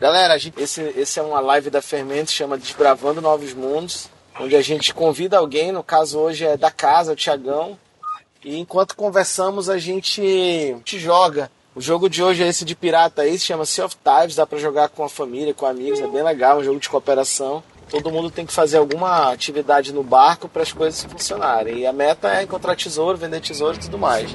Galera, gente, esse, esse é uma live da Fermento, chama Desbravando Novos Mundos, onde a gente convida alguém, no caso hoje é da casa, o Tiagão, e enquanto conversamos a gente, gente joga. O jogo de hoje é esse de pirata aí, se chama Sea of Times, dá para jogar com a família, com amigos, é bem legal, um jogo de cooperação. Todo mundo tem que fazer alguma atividade no barco para as coisas funcionarem. E a meta é encontrar tesouro, vender tesouro e tudo mais.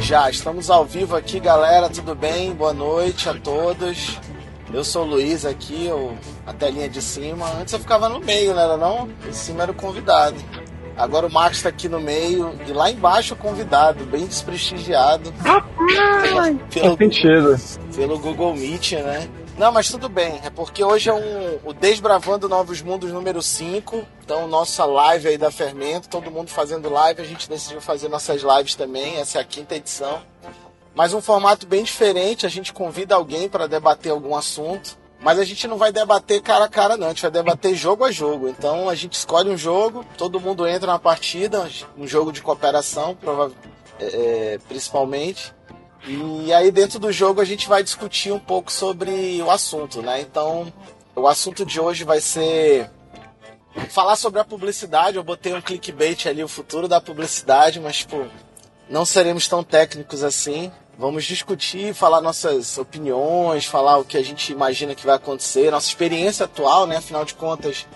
Já estamos ao vivo aqui, galera. Tudo bem? Boa noite a todos. Eu sou o Luiz aqui, eu, a telinha de cima. Antes eu ficava no meio, não era não? Em cima era o convidado. Agora o Max está aqui no meio e lá embaixo o convidado, bem desprestigiado. pelo, pelo, pelo Google Meet, né? Não, mas tudo bem. É porque hoje é um, o Desbravando Novos Mundos número 5. Então, nossa live aí da Fermento, todo mundo fazendo live. A gente decidiu fazer nossas lives também. Essa é a quinta edição. Mas um formato bem diferente. A gente convida alguém para debater algum assunto. Mas a gente não vai debater cara a cara, não. A gente vai debater jogo a jogo. Então a gente escolhe um jogo, todo mundo entra na partida, um jogo de cooperação, é, é, principalmente. E aí dentro do jogo a gente vai discutir um pouco sobre o assunto, né? Então, o assunto de hoje vai ser falar sobre a publicidade. Eu botei um clickbait ali, o futuro da publicidade, mas tipo, não seremos tão técnicos assim. Vamos discutir, falar nossas opiniões, falar o que a gente imagina que vai acontecer, nossa experiência atual, né? Afinal de contas,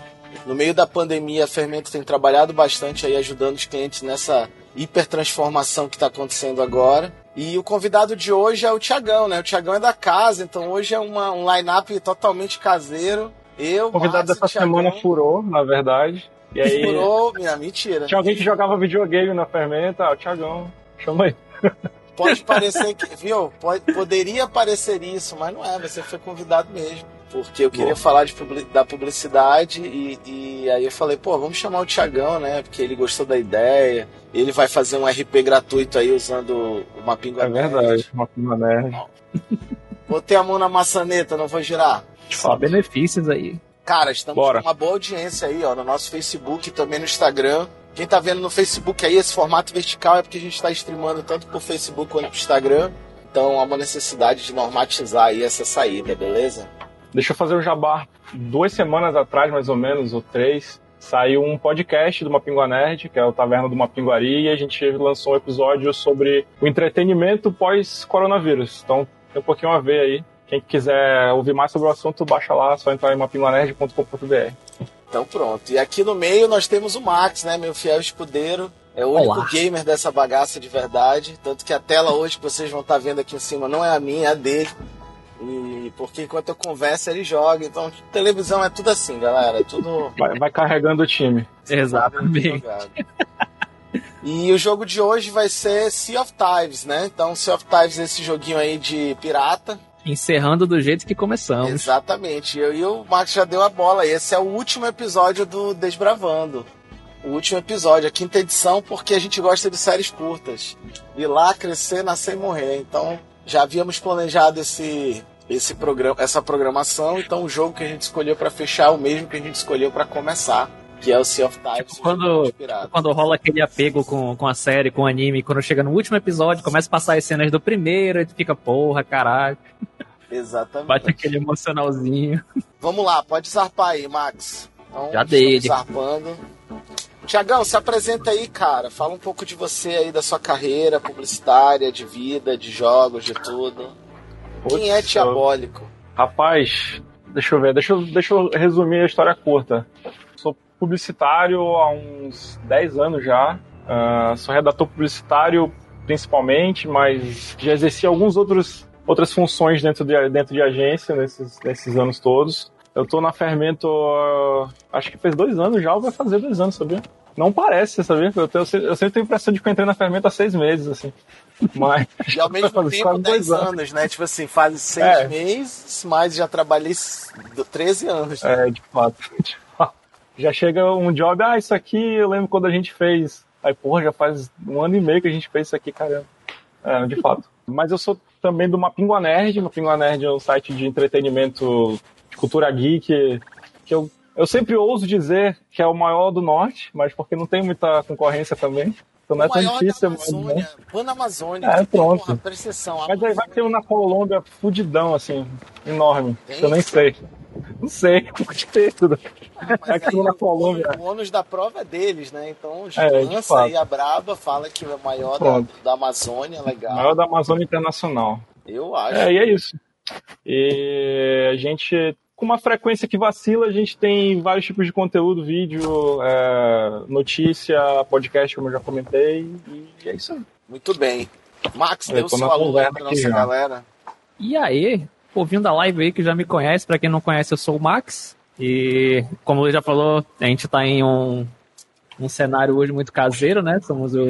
no meio da pandemia, a Fermento tem trabalhado bastante aí ajudando os clientes nessa hipertransformação que está acontecendo agora. E o convidado de hoje é o Tiagão, né? O Tiagão é da casa, então hoje é uma, um line-up totalmente caseiro. Eu, o convidado dessa semana furou, na verdade. E aí... Furou, minha mentira. Tinha alguém que jogava videogame na fermenta, ah, o Tiagão, chama aí. Pode parecer que, viu? Pode, poderia parecer isso, mas não é, você foi convidado mesmo porque eu queria Boa. falar de, da publicidade e, e, aí eu falei, pô, vamos chamar o Tiagão, né? Porque ele gostou da ideia. Ele vai fazer um RP gratuito aí usando o Mapinga É verdade, o Mapinga Nerd. Botei a mão na maçaneta, não vou girar. Só benefícios aí. Cara, estamos Bora. com uma boa audiência aí, ó, no nosso Facebook e também no Instagram. Quem tá vendo no Facebook aí, esse formato vertical é porque a gente tá streamando tanto pro Facebook quanto pro Instagram. Então há uma necessidade de normatizar aí essa saída, beleza? Deixa eu fazer o jabá. Duas semanas atrás, mais ou menos, ou três, saiu um podcast do Mapingua Nerd, que é o Taverna do Mapinguari, e a gente lançou um episódio sobre o entretenimento pós-coronavírus. Então tem um pouquinho a ver aí. Quem quiser ouvir mais sobre o assunto, baixa lá, só entrar em mapinguanerd.com.br. Então pronto. E aqui no meio nós temos o Max, né, meu fiel escudeiro. É o único Olá. gamer dessa bagaça de verdade. Tanto que a tela hoje que vocês vão estar vendo aqui em cima não é a minha, é a dele. E porque enquanto eu converso, ele joga. Então, televisão é tudo assim, galera. É tudo. Vai, vai carregando o time. Exatamente. E o jogo de hoje vai ser Sea of Times, né? Então, Sea of Times é esse joguinho aí de pirata. Encerrando do jeito que começamos. Exatamente. E o Marcos já deu a bola. Esse é o último episódio do Desbravando. O último episódio, a quinta edição, porque a gente gosta de séries curtas. Ir lá, crescer, nascer e morrer. Então, já havíamos planejado esse esse programa, essa programação, então o jogo que a gente escolheu para fechar é o mesmo que a gente escolheu para começar, que é o Sea of Times. Tipo quando, quando rola aquele apego com, com a série, com o anime, quando chega no último episódio, começa a passar as cenas do primeiro, e tu fica, porra, caralho. Exatamente. Bate aquele emocionalzinho. Vamos lá, pode zarpar aí, Max. Então, Já dei. Zarpando. Tiagão, se apresenta aí, cara. Fala um pouco de você aí, da sua carreira publicitária, de vida, de jogos, de tudo. Putz, Quem é Diabólico? Rapaz, deixa eu ver, deixa eu, deixa eu resumir a história curta. Publicitário há uns 10 anos já. Uh, sou redator publicitário principalmente, mas já exerci alguns outros outras funções dentro de, dentro de agência nesses, nesses anos todos. Eu tô na Fermento, uh, acho que fez dois anos já, ou vai fazer dois anos, sabia? Não parece, sabia? Eu, tenho, eu sempre tenho a impressão de que eu entrei na Fermento há seis meses, assim. Mas. E ao mesmo tempo, dez anos. anos, né? Tipo assim, faz seis é. meses, mas já trabalhei 13 anos. Né? É, de fato. Já chega um job, ah, isso aqui eu lembro quando a gente fez. Aí, porra, já faz um ano e meio que a gente fez isso aqui, caramba. É, de fato. Mas eu sou também do Mapingua Nerd. Mapingua Nerd é um site de entretenimento de cultura geek que eu, eu sempre ouso dizer que é o maior do norte, mas porque não tem muita concorrência também. Então não é tão difícil. Da Amazônia, mas, na Amazônia. É, pronto. Porra, percepção, mas aí vai ter um na Colômbia fudidão, assim, enorme. Tem eu nem sei. Não sei, pode ter tudo. Ah, mas aí, na Colômbia. O, ônus da prova é deles, né? Então, os é, lança aí a Braba fala que é o maior da, da, Amazônia, legal. O maior da Amazônia Internacional. Eu acho. É, e é isso. E a gente, com uma frequência que vacila, a gente tem vários tipos de conteúdo, vídeo, é, notícia, podcast, como eu já comentei, e é isso aí. Muito bem. Max, deu seu alô aí pra nossa já. galera. E aí, ouvindo da live aí que já me conhece, para quem não conhece, eu sou o Max. E como ele já falou, a gente tá em um, um cenário hoje muito caseiro, né? Somos o,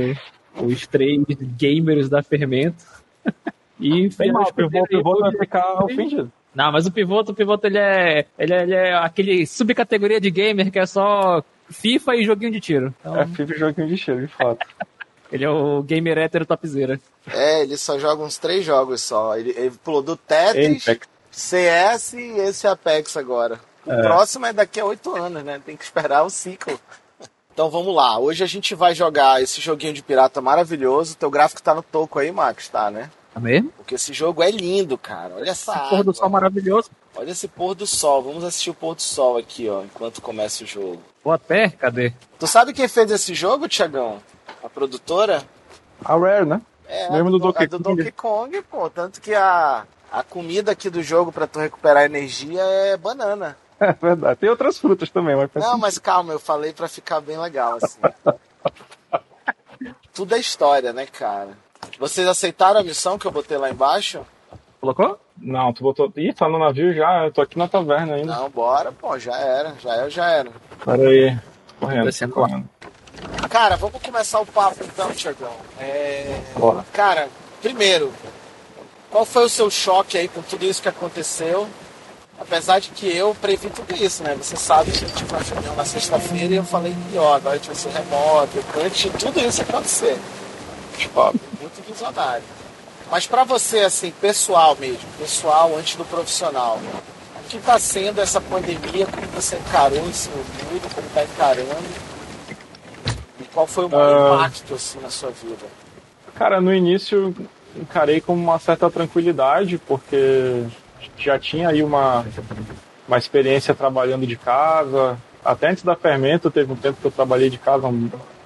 os três gamers da Fermento. e Bem mal, o pivoto vai ficar ofendido. Não, mas o pivoto, o pivoto ele é, ele é, ele é aquele subcategoria de gamer que é só FIFA e joguinho de tiro. Então... É FIFA e joguinho de tiro, de fato. ele é o gamer hétero topzera. É, ele só joga uns três jogos só. Ele, ele pulou do Tetris, Apex. CS e esse Apex agora. O é. próximo é daqui a oito anos, né? Tem que esperar o ciclo. Então vamos lá. Hoje a gente vai jogar esse joguinho de pirata maravilhoso. Teu gráfico tá no toco aí, Max, tá, né? Tá mesmo? Porque esse jogo é lindo, cara. Olha essa esse pôr do sol maravilhoso. Olha esse pôr do sol. Vamos assistir o pôr do sol aqui, ó, enquanto começa o jogo. Pô, até? Cadê? Tu sabe quem fez esse jogo, Tiagão? A produtora? A Rare, né? É, Mesmo do, do, Donkey, do Donkey Kong, pô. Tanto que a, a comida aqui do jogo para tu recuperar energia é banana. É verdade. Tem outras frutas também, mas. Não, mas calma, eu falei para ficar bem legal, assim. Tudo é história, né, cara? Vocês aceitaram a missão que eu botei lá embaixo? Colocou? Não, tu botou. Ih, tá no navio já, eu tô aqui na taverna ainda. Não, bora, pô, já era. Já é, já era. Pera aí. Correndo, correndo. Cara, vamos começar o papo então, Tiagão. É... Bora. Cara, primeiro, qual foi o seu choque aí com tudo isso que aconteceu? Apesar de que eu previ tudo isso, né? Você sabe que eu tive uma reunião na sexta-feira e eu falei que, ó, agora a gente vai ser remoto, antes tudo isso acontecer. Tipo, muito visionário. Mas para você, assim, pessoal mesmo, pessoal antes do profissional, o que está sendo essa pandemia? Como você encarou esse mundo? Como está encarando? Qual foi o maior uh, impacto assim na sua vida? Cara, no início encarei com uma certa tranquilidade, porque já tinha aí uma, uma experiência trabalhando de casa. Até antes da Fermento, teve um tempo que eu trabalhei de casa,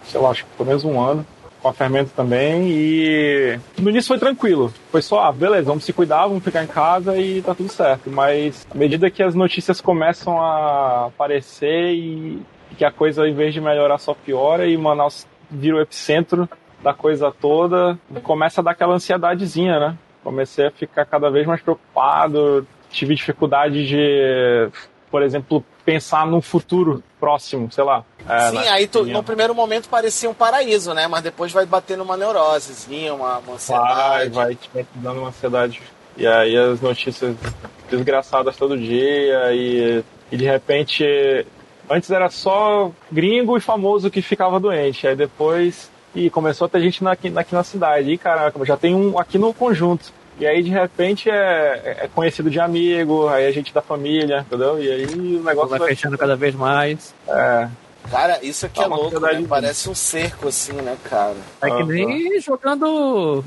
sei lá, acho que pelo menos um ano, com a Fermento também. E no início foi tranquilo. Foi só, ah, beleza, vamos se cuidar, vamos ficar em casa e tá tudo certo. Mas à medida que as notícias começam a aparecer e que a coisa, em vez de melhorar, só piora e Manaus vira o epicentro da coisa toda, começa a dar aquela ansiedadezinha, né? Comecei a ficar cada vez mais preocupado, tive dificuldade de, por exemplo, pensar num futuro próximo, sei lá. É, Sim, aí tu, no primeiro momento parecia um paraíso, né? Mas depois vai batendo uma neurosezinha, uma, uma ansiedade. Vai, vai te dando uma ansiedade. E aí as notícias desgraçadas todo dia e, e de repente Antes era só gringo e famoso que ficava doente. Aí depois. E começou a ter gente aqui, aqui na cidade. E caraca, já tem um aqui no conjunto. E aí, de repente, é, é conhecido de amigo, aí é gente da família, entendeu? E aí o negócio vai, vai fechando cada vez mais. É. Cara, isso aqui é louco, né? Parece um cerco, assim, né, cara? É que nem jogando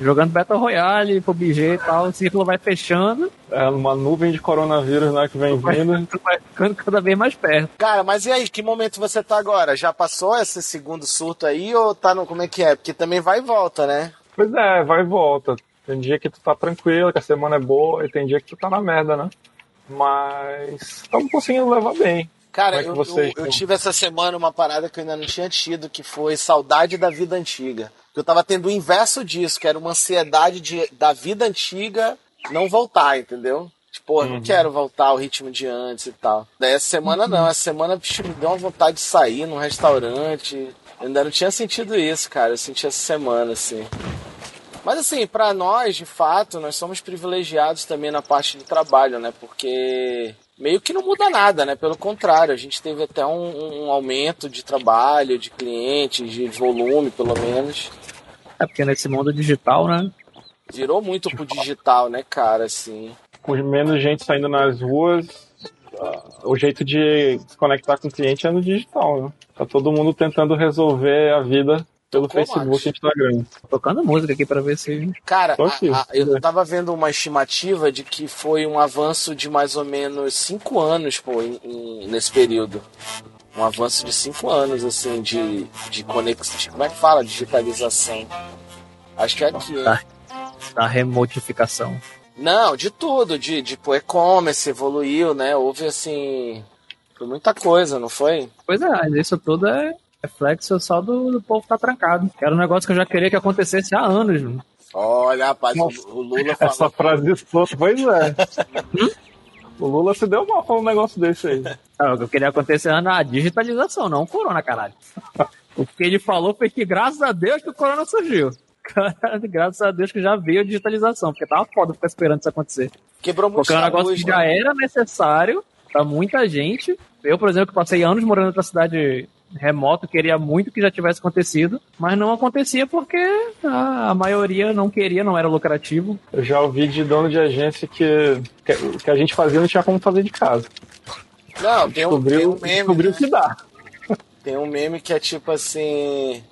jogando Battle Royale, PUBG e tal, o círculo vai fechando. É uma nuvem de coronavírus né, que vem vindo. Vai ficando cada vez mais perto. Cara, mas e aí, que momento você tá agora? Já passou esse segundo surto aí ou tá no. Como é que é? Porque também vai e volta, né? Pois é, vai e volta. Tem dia que tu tá tranquilo, que a semana é boa, e tem dia que tu tá na merda, né? Mas estamos conseguindo levar bem. Cara, é eu, eu, eu, tive essa semana uma parada que eu ainda não tinha tido, que foi saudade da vida antiga. Eu tava tendo o inverso disso, que era uma ansiedade de, da vida antiga não voltar, entendeu? Tipo, eu não uhum. quero voltar ao ritmo de antes e tal. Daí essa semana não, essa semana bicho, me deu uma vontade de sair num restaurante. Eu ainda não tinha sentido isso, cara. Eu senti essa semana, assim. Mas assim, para nós, de fato, nós somos privilegiados também na parte do trabalho, né? Porque meio que não muda nada, né? Pelo contrário, a gente teve até um, um aumento de trabalho, de clientes, de volume, pelo menos. É porque nesse mundo digital, né? Virou muito pro digital, né, cara, assim. Com menos gente saindo nas ruas, o jeito de se conectar com o cliente é no digital, né? Tá todo mundo tentando resolver a vida pelo Tocou, Facebook e Instagram. Tocando música aqui para ver se. Cara, a, a, eu tava vendo uma estimativa de que foi um avanço de mais ou menos 5 anos, pô, em, em, nesse período. Um avanço de 5 anos, assim, de, de conexão. Como é que fala? Digitalização. Acho que é aqui, hein? Da, remotificação. Não, de tudo, de tipo e-commerce evoluiu, né? Houve assim, foi muita coisa, não foi? Pois é, isso tudo é reflexo só do, do povo tá trancado. Que era um negócio que eu já queria que acontecesse há anos. Mano. Olha, rapaz, Nossa, o Lula falou. Essa frase solta, pois é. o Lula se deu mal falando um negócio desse aí. Não, o que eu queria acontecer era a digitalização, não o corona, caralho. o que ele falou foi que graças a Deus que o corona surgiu. Cara, graças a Deus que já veio a digitalização, porque tava foda ficar esperando isso acontecer. Quebrou muito Porque é um negócio luz, que já né? era necessário pra muita gente. Eu, por exemplo, que passei anos morando em outra cidade remota, queria muito que já tivesse acontecido, mas não acontecia porque a, a, maioria não queria, não era lucrativo. Eu já ouvi de dono de agência que, que, que a gente fazia não tinha como fazer de casa. Não, tem um, tem um meme. Descobriu né? que dá. Tem um meme que é tipo assim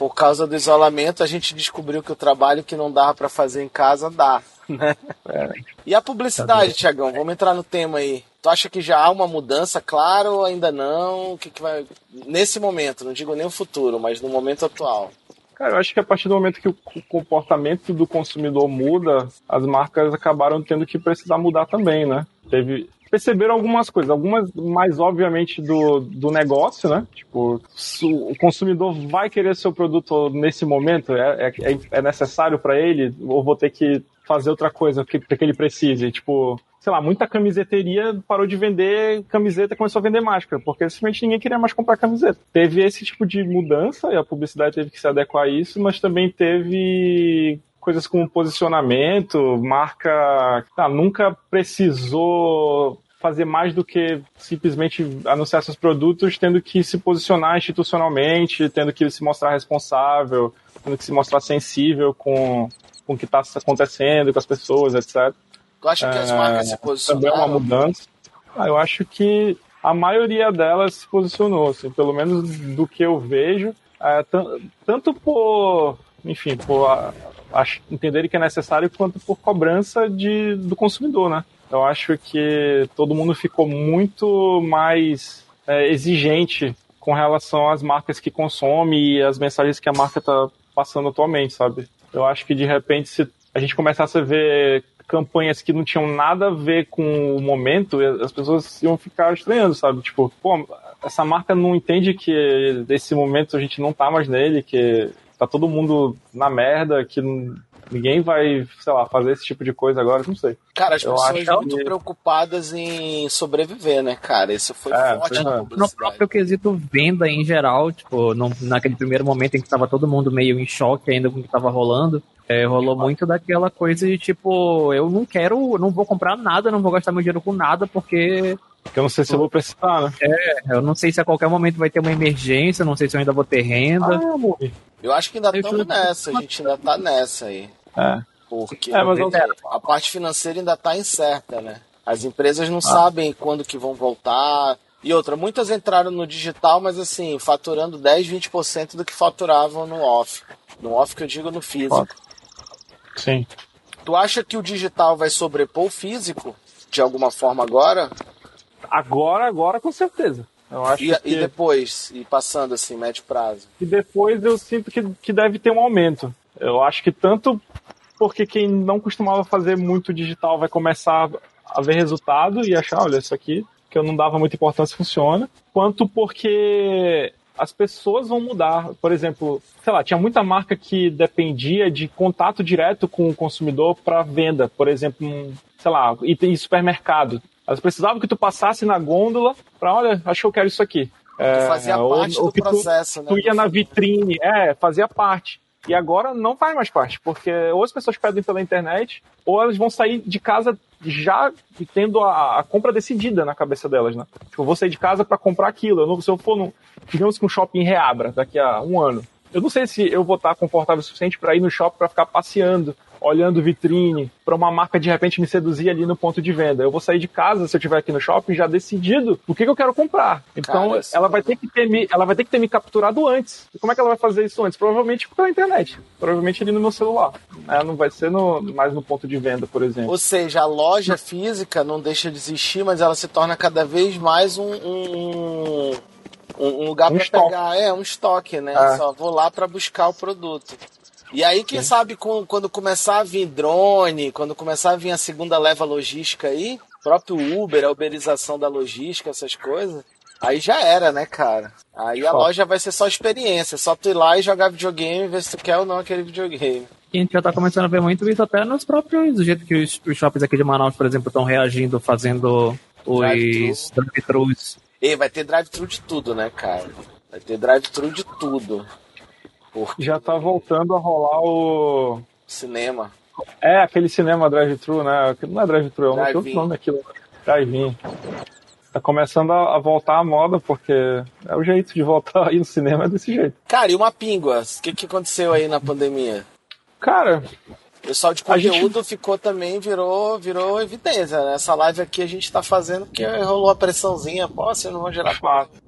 por causa do isolamento, a gente descobriu que o trabalho que não dava para fazer em casa dá. Né? É. E a publicidade, tá Tiagão? Vamos entrar no tema aí. Tu acha que já há uma mudança, claro, ou ainda não? O que, que vai. Nesse momento, não digo nem o futuro, mas no momento atual. Cara, eu acho que a partir do momento que o comportamento do consumidor muda, as marcas acabaram tendo que precisar mudar também, né? Teve, perceberam algumas coisas, algumas mais obviamente do, do negócio, né? Tipo, o consumidor vai querer seu produto nesse momento, é, é, é necessário para ele, ou vou ter que fazer outra coisa que, que ele precise. Tipo, sei lá, muita camiseteria parou de vender camiseta e começou a vender máscara, porque simplesmente ninguém queria mais comprar camiseta. Teve esse tipo de mudança e a publicidade teve que se adequar a isso, mas também teve coisas como posicionamento, marca tá, nunca precisou fazer mais do que simplesmente anunciar seus produtos, tendo que se posicionar institucionalmente, tendo que se mostrar responsável, tendo que se mostrar sensível com, com o que está acontecendo com as pessoas, etc. Tu acha que as marcas é, se posicionaram? Também é uma mudança. Ah, eu acho que a maioria delas se posicionou, assim, pelo menos do que eu vejo, é, tanto por, enfim, por entenderem que é necessário, quanto por cobrança de, do consumidor, né? Eu acho que todo mundo ficou muito mais é, exigente com relação às marcas que consome e as mensagens que a marca está passando atualmente, sabe? Eu acho que de repente se a gente começasse a ver campanhas que não tinham nada a ver com o momento, as pessoas iam ficar estranhando, sabe? Tipo, pô, essa marca não entende que nesse momento a gente não tá mais nele, que tá todo mundo na merda, que ninguém vai, sei lá, fazer esse tipo de coisa agora, não sei. Cara, as eu pessoas muito que... preocupadas em sobreviver, né, cara? Isso foi é, forte é. No próprio quesito venda em geral, tipo, no, naquele primeiro momento em que tava todo mundo meio em choque ainda com o que tava rolando, é, rolou muito daquela coisa de tipo, eu não quero, não vou comprar nada, não vou gastar meu dinheiro com nada, porque porque eu não sei se eu vou precisar, né? É, eu não sei se a qualquer momento vai ter uma emergência, não sei se eu ainda vou ter renda. Ah, eu acho que ainda estamos nessa, a gente ainda tá nessa aí. É. Porque é, mas a parte financeira ainda tá incerta, né? As empresas não ah. sabem quando que vão voltar. E outra, muitas entraram no digital, mas assim, faturando 10, 20% do que faturavam no off. No off que eu digo no físico. Sim. Tu acha que o digital vai sobrepor o físico de alguma forma agora? Agora, agora com certeza. Eu acho e, que... e depois, e passando assim, médio prazo? E depois eu sinto que, que deve ter um aumento. Eu acho que tanto porque quem não costumava fazer muito digital vai começar a ver resultado e achar, olha, isso aqui que eu não dava muita importância funciona, quanto porque as pessoas vão mudar. Por exemplo, sei lá, tinha muita marca que dependia de contato direto com o consumidor para venda. Por exemplo, um, sei lá, item supermercado. Elas precisavam que tu passasse na gôndola para, olha, acho que eu quero isso aqui. É, fazia parte ou, do processo, tu, né? Tu ia na vitrine, é, fazia parte. E agora não faz mais parte, porque ou as pessoas pedem pela internet, ou elas vão sair de casa já tendo a, a, compra decidida na cabeça delas, né? Tipo, eu vou sair de casa para comprar aquilo. Eu não, se eu for, no, digamos que um shopping reabra daqui a um ano, eu não sei se eu vou estar confortável o suficiente para ir no shopping para ficar passeando olhando vitrine, para uma marca de repente me seduzir ali no ponto de venda. Eu vou sair de casa, se eu estiver aqui no shopping, já decidido o que, que eu quero comprar. Então, Cara, ela, vai ter que ter me, ela vai ter que ter me capturado antes. E como é que ela vai fazer isso antes? Provavelmente pela internet. Provavelmente ali no meu celular. É, não vai ser no, mais no ponto de venda, por exemplo. Ou seja, a loja física não deixa de existir, mas ela se torna cada vez mais um, um um, lugar um para pegar, é um estoque, né? É. Só vou lá para buscar o produto. E aí, quem Sim. sabe, com, quando começar a vir drone, quando começar a vir a segunda leva logística aí, próprio Uber, a uberização da logística, essas coisas, aí já era, né, cara? Aí a loja vai ser só experiência, só tu ir lá e jogar videogame, ver se tu quer ou não aquele videogame. E a gente já tá começando a ver muito isso até nos próprios, do jeito que os, os shoppings aqui de Manaus, por exemplo, estão reagindo, fazendo os drive-thrus. E vai ter drive-thru de tudo, né, cara? Vai ter drive-thru de tudo. Porque... Já tá voltando a rolar o. Cinema. É, aquele cinema drive-thru, né? Não é drive-thru, é um drive outro nome aquilo. Drive-in. Tá começando a, voltar à moda, porque é o jeito de voltar aí no cinema é desse jeito. Cara, e uma píngua? O que, que aconteceu aí na pandemia? Cara, o pessoal de conteúdo gente... ficou também, virou, virou evidência. Né? Essa live aqui a gente tá fazendo porque rolou a pressãozinha. Pô, vocês não vão gerar.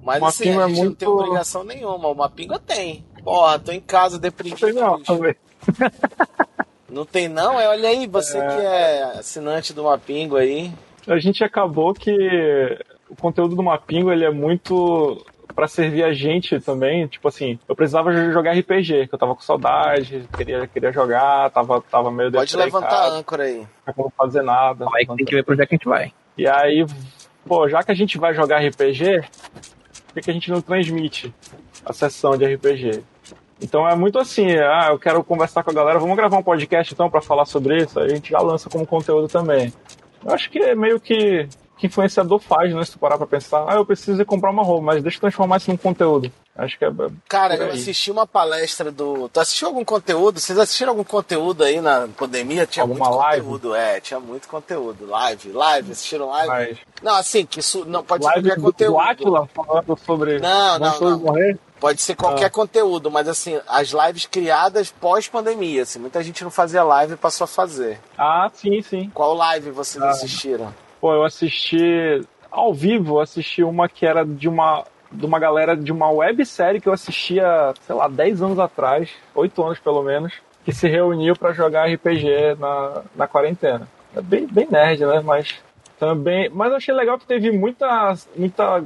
Mas uma assim, a gente é muito... não tem obrigação nenhuma. Uma pinga tem. Porra, tô em casa deprimido. Não, não tem não? É, olha aí, você é... que é assinante do Mapingo aí. A gente acabou que o conteúdo do Mapingo ele é muito para servir a gente também. Tipo assim, eu precisava jogar RPG, que eu tava com saudade, queria, queria jogar, tava, tava meio Pode levantar a âncora aí. Não como fazer nada. Aí tem que ver pro onde é que a gente vai. E aí, pô, já que a gente vai jogar RPG, por que, que a gente não transmite a sessão de RPG? Então é muito assim, ah, eu quero conversar com a galera, vamos gravar um podcast então para falar sobre isso, aí a gente já lança como conteúdo também. Eu acho que é meio que que influenciador faz, né? Se tu parar pra pensar, ah, eu preciso ir comprar uma roupa, mas deixa eu transformar isso num conteúdo. Acho que é. Cara, eu assisti uma palestra do. Tu assistiu algum conteúdo? Vocês assistiram algum conteúdo aí na pandemia? Tinha Alguma muito live? conteúdo, é, tinha muito conteúdo. Live, live, assistiram live? Mas... Não, assim, que isso não pode live ser qualquer do, conteúdo. Do Atila falando sobre. Não, não, não. Morrer? Pode ser qualquer ah. conteúdo, mas assim, as lives criadas pós-pandemia, assim, muita gente não fazia live e passou a fazer. Ah, sim, sim. Qual live vocês ah. assistiram? Pô, eu assisti ao vivo, assisti uma que era de uma de uma galera de uma websérie que eu assistia, sei lá, 10 anos atrás, 8 anos pelo menos, que se reuniu para jogar RPG na, na quarentena. É bem, bem nerd, né? Mas também. Mas eu achei legal que teve muita, muita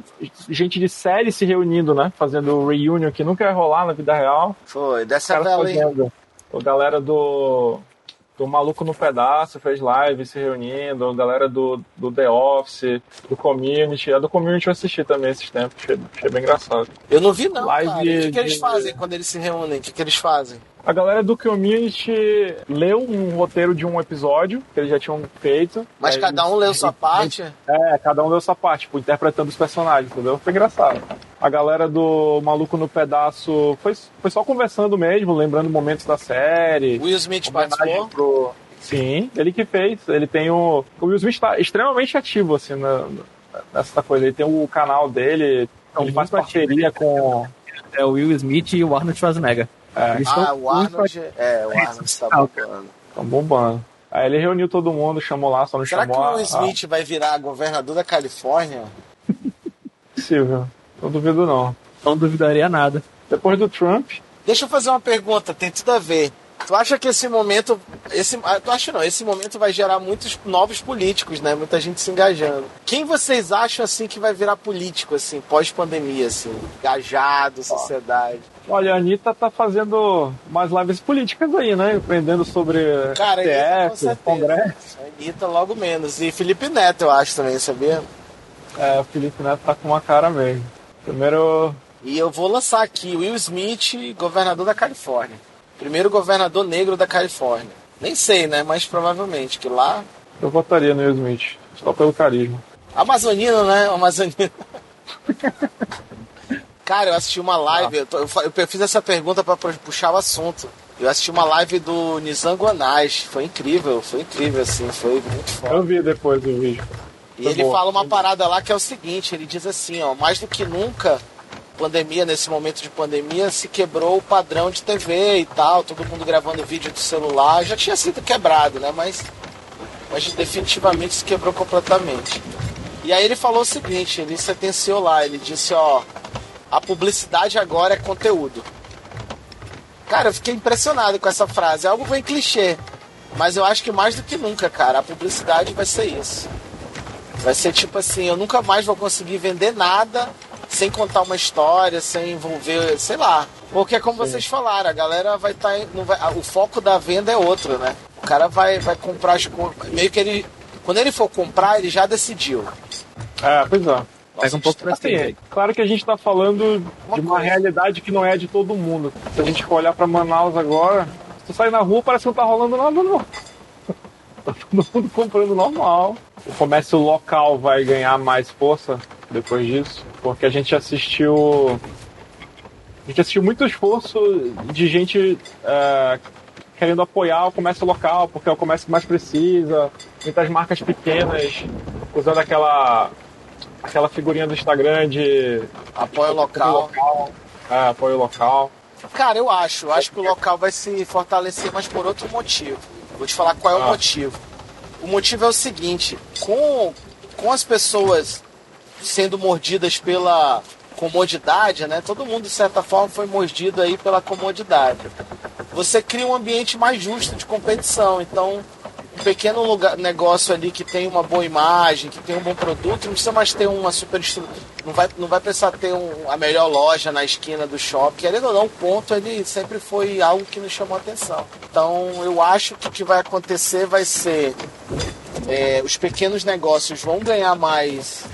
gente de série se reunindo, né? Fazendo reunion que nunca ia rolar na vida real. Foi, dessa vez. A galera do do Maluco no Pedaço fez live se reunindo, a galera do, do The Office, do Community. A do Community eu assisti também esses tempos, achei, achei bem engraçado. Eu não vi não, live cara. O que, que eles fazem quando eles se reúnem? O que, que eles fazem? A galera do Community leu um roteiro de um episódio que eles já tinham feito. Mas cada um leu sua parte? É, cada um leu sua parte, tipo, interpretando os personagens, entendeu? Foi engraçado. A galera do Maluco no Pedaço foi, foi só conversando mesmo, lembrando momentos da série. Will Smith participou? Pro... Sim, ele que fez. Ele tem o. O Will Smith está extremamente ativo, assim, na, nessa coisa. Ele tem o canal dele, ele faz parceria com. É o Will Smith e o Arnold Schwarzenegger. É. Ah, o Arnold, é, o Arnold está bombando. Tá bombando. Aí ele reuniu todo mundo, chamou lá, só não Será chamou Será que o Smith a... vai virar governador da Califórnia? Possível. Não duvido não. Não duvidaria nada. Depois do Trump. Deixa eu fazer uma pergunta, tem tudo a ver. Tu acha que esse momento, esse, ah, tu acha não, esse momento vai gerar muitos novos políticos, né? Muita gente se engajando. Quem vocês acham assim que vai virar político assim, pós-pandemia assim, engajado, sociedade? Olha, a Anitta tá fazendo umas lives políticas aí, né? Aprendendo sobre Cara, TF, Congresso. A Anitta logo menos. E Felipe Neto, eu acho também, sabia? É, o Felipe Neto tá com uma cara mesmo. Primeiro. E eu vou lançar aqui Will Smith, governador da Califórnia. Primeiro governador negro da Califórnia. Nem sei, né? Mas provavelmente, que lá. Eu votaria no Will Smith, só pelo carisma. Amazonino, né? Amazonino. Cara, eu assisti uma live, eu, tô, eu, eu, fiz essa pergunta para puxar o assunto. Eu assisti uma live do Nizango Anais, foi incrível, foi incrível, assim, foi muito foda. Eu vi depois do vídeo. E Foi ele bom, fala uma bom. parada lá que é o seguinte, ele diz assim, ó, mais do que nunca, pandemia, nesse momento de pandemia, se quebrou o padrão de TV e tal, todo mundo gravando vídeo do celular, já tinha sido quebrado, né, mas, mas definitivamente se quebrou completamente. E aí ele falou o seguinte, ele sentenciou lá, ele disse, ó, a publicidade agora é conteúdo. Cara, eu fiquei impressionado com essa frase, é algo bem clichê, mas eu acho que mais do que nunca, cara, a publicidade vai ser isso. Vai ser tipo assim, eu nunca mais vou conseguir vender nada sem contar uma história, sem envolver, sei lá. Porque como vocês falaram, a galera vai estar. Tá, o foco da venda é outro, né? O cara vai, vai comprar as Meio que ele. Quando ele for comprar, ele já decidiu. É, pois é. Pega um pouco pra Assim, é claro que a gente tá falando Uma de uma coisa. realidade que não é de todo mundo. Se a gente for olhar pra Manaus agora, se tu sai na rua parece que não tá rolando nada não. Tá todo mundo comprando normal. O comércio local vai ganhar mais força depois disso, porque a gente assistiu. A gente assistiu muito esforço de gente é, querendo apoiar o comércio local, porque é o comércio que mais precisa. Muitas marcas pequenas usando aquela aquela figurinha do Instagram de Apoio local. É, apoio local. Cara, eu acho. Eu acho que o local vai se fortalecer, mas por outro motivo. Vou te falar qual é o Ah. motivo. O motivo é o seguinte: com, com as pessoas sendo mordidas pela comodidade, né? Todo mundo, de certa forma, foi mordido aí pela comodidade. Você cria um ambiente mais justo de competição. Então, um pequeno lugar, negócio ali que tem uma boa imagem, que tem um bom produto, não precisa mais ter uma super estrutura. Não vai, não vai precisar ter um- a melhor loja na esquina do shopping. Querendo ou não, o ponto ele sempre foi algo que nos chamou a atenção. Então eu acho que o que vai acontecer vai ser é, os pequenos negócios vão ganhar mais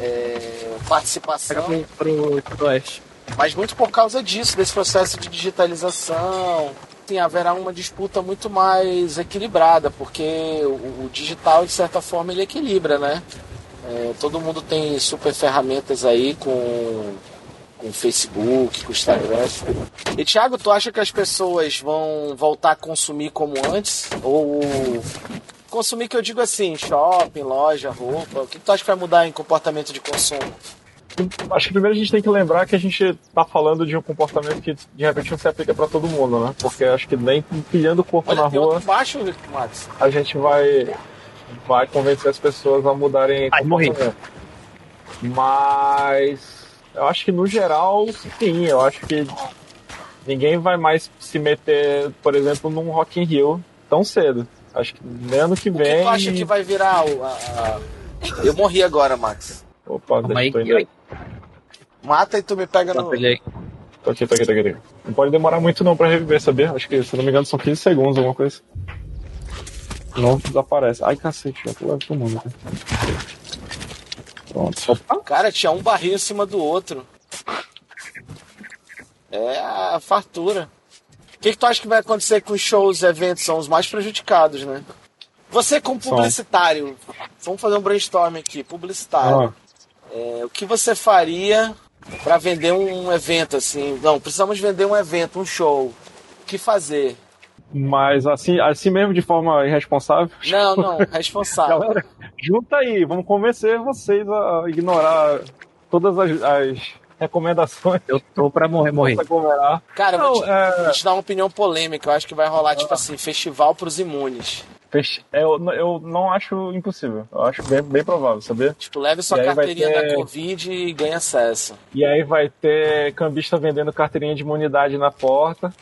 é, participação, pro, pro oeste. mas muito por causa disso, desse processo de digitalização. Sim, haverá uma disputa muito mais equilibrada, porque o, o digital, de certa forma, ele equilibra, né? É, todo mundo tem super ferramentas aí com, com o Facebook, com o Instagram. E Thiago, tu acha que as pessoas vão voltar a consumir como antes? Ou consumir que eu digo assim, shopping, loja, roupa? O que tu acha que vai mudar em comportamento de consumo? Acho que primeiro a gente tem que lembrar que a gente tá falando de um comportamento que de repente não se aplica pra todo mundo, né? Porque acho que nem pilhando o corpo Olha, na tem rua outro baixo, Max. a gente vai vai convencer as pessoas a mudarem Ai, morri. Mas eu acho que no geral, sim, eu acho que ninguém vai mais se meter, por exemplo, num Rock in Rio tão cedo. Acho que nem ano que O que vem. tu acha que vai virar o. a- a- Eu morri agora, Max. Opa, Calma aí, tô indo. Mata e tu me pega no. atrapalhei. Tô aqui, tô aqui, tô aqui, tô aqui. Não pode demorar muito não pra reviver, sabia? Acho que, se não me engano, são 15 segundos, alguma coisa. Não desaparece. Ai, cacete, já tô mundo. aqui. Pronto. Opa. Cara, tinha um barril em cima do outro. É a fartura. O que, que tu acha que vai acontecer com os shows e eventos? São os mais prejudicados, né? Você, como publicitário, vamos fazer um brainstorm aqui. Publicitário. Ah, É, o que você faria para vender um evento assim? Não, precisamos vender um evento, um show. O que fazer? mas assim, assim mesmo, de forma irresponsável. Não, não, responsável. Galera, junta aí, vamos convencer vocês a ignorar todas as, as recomendações Eu tô pra morrer, morrer. Cara, Não, vou te, é- vou te dar uma opinião polêmica. Eu acho que vai rolar, tipo assim, festival pros imunes. Eu, eu não acho impossível. Eu acho bem, bem provável, sabia? Tipo, leve sua E carteirinha ter- da Covid e ganhe acesso. E aí vai ter cambista vendendo carteirinha de imunidade na porta.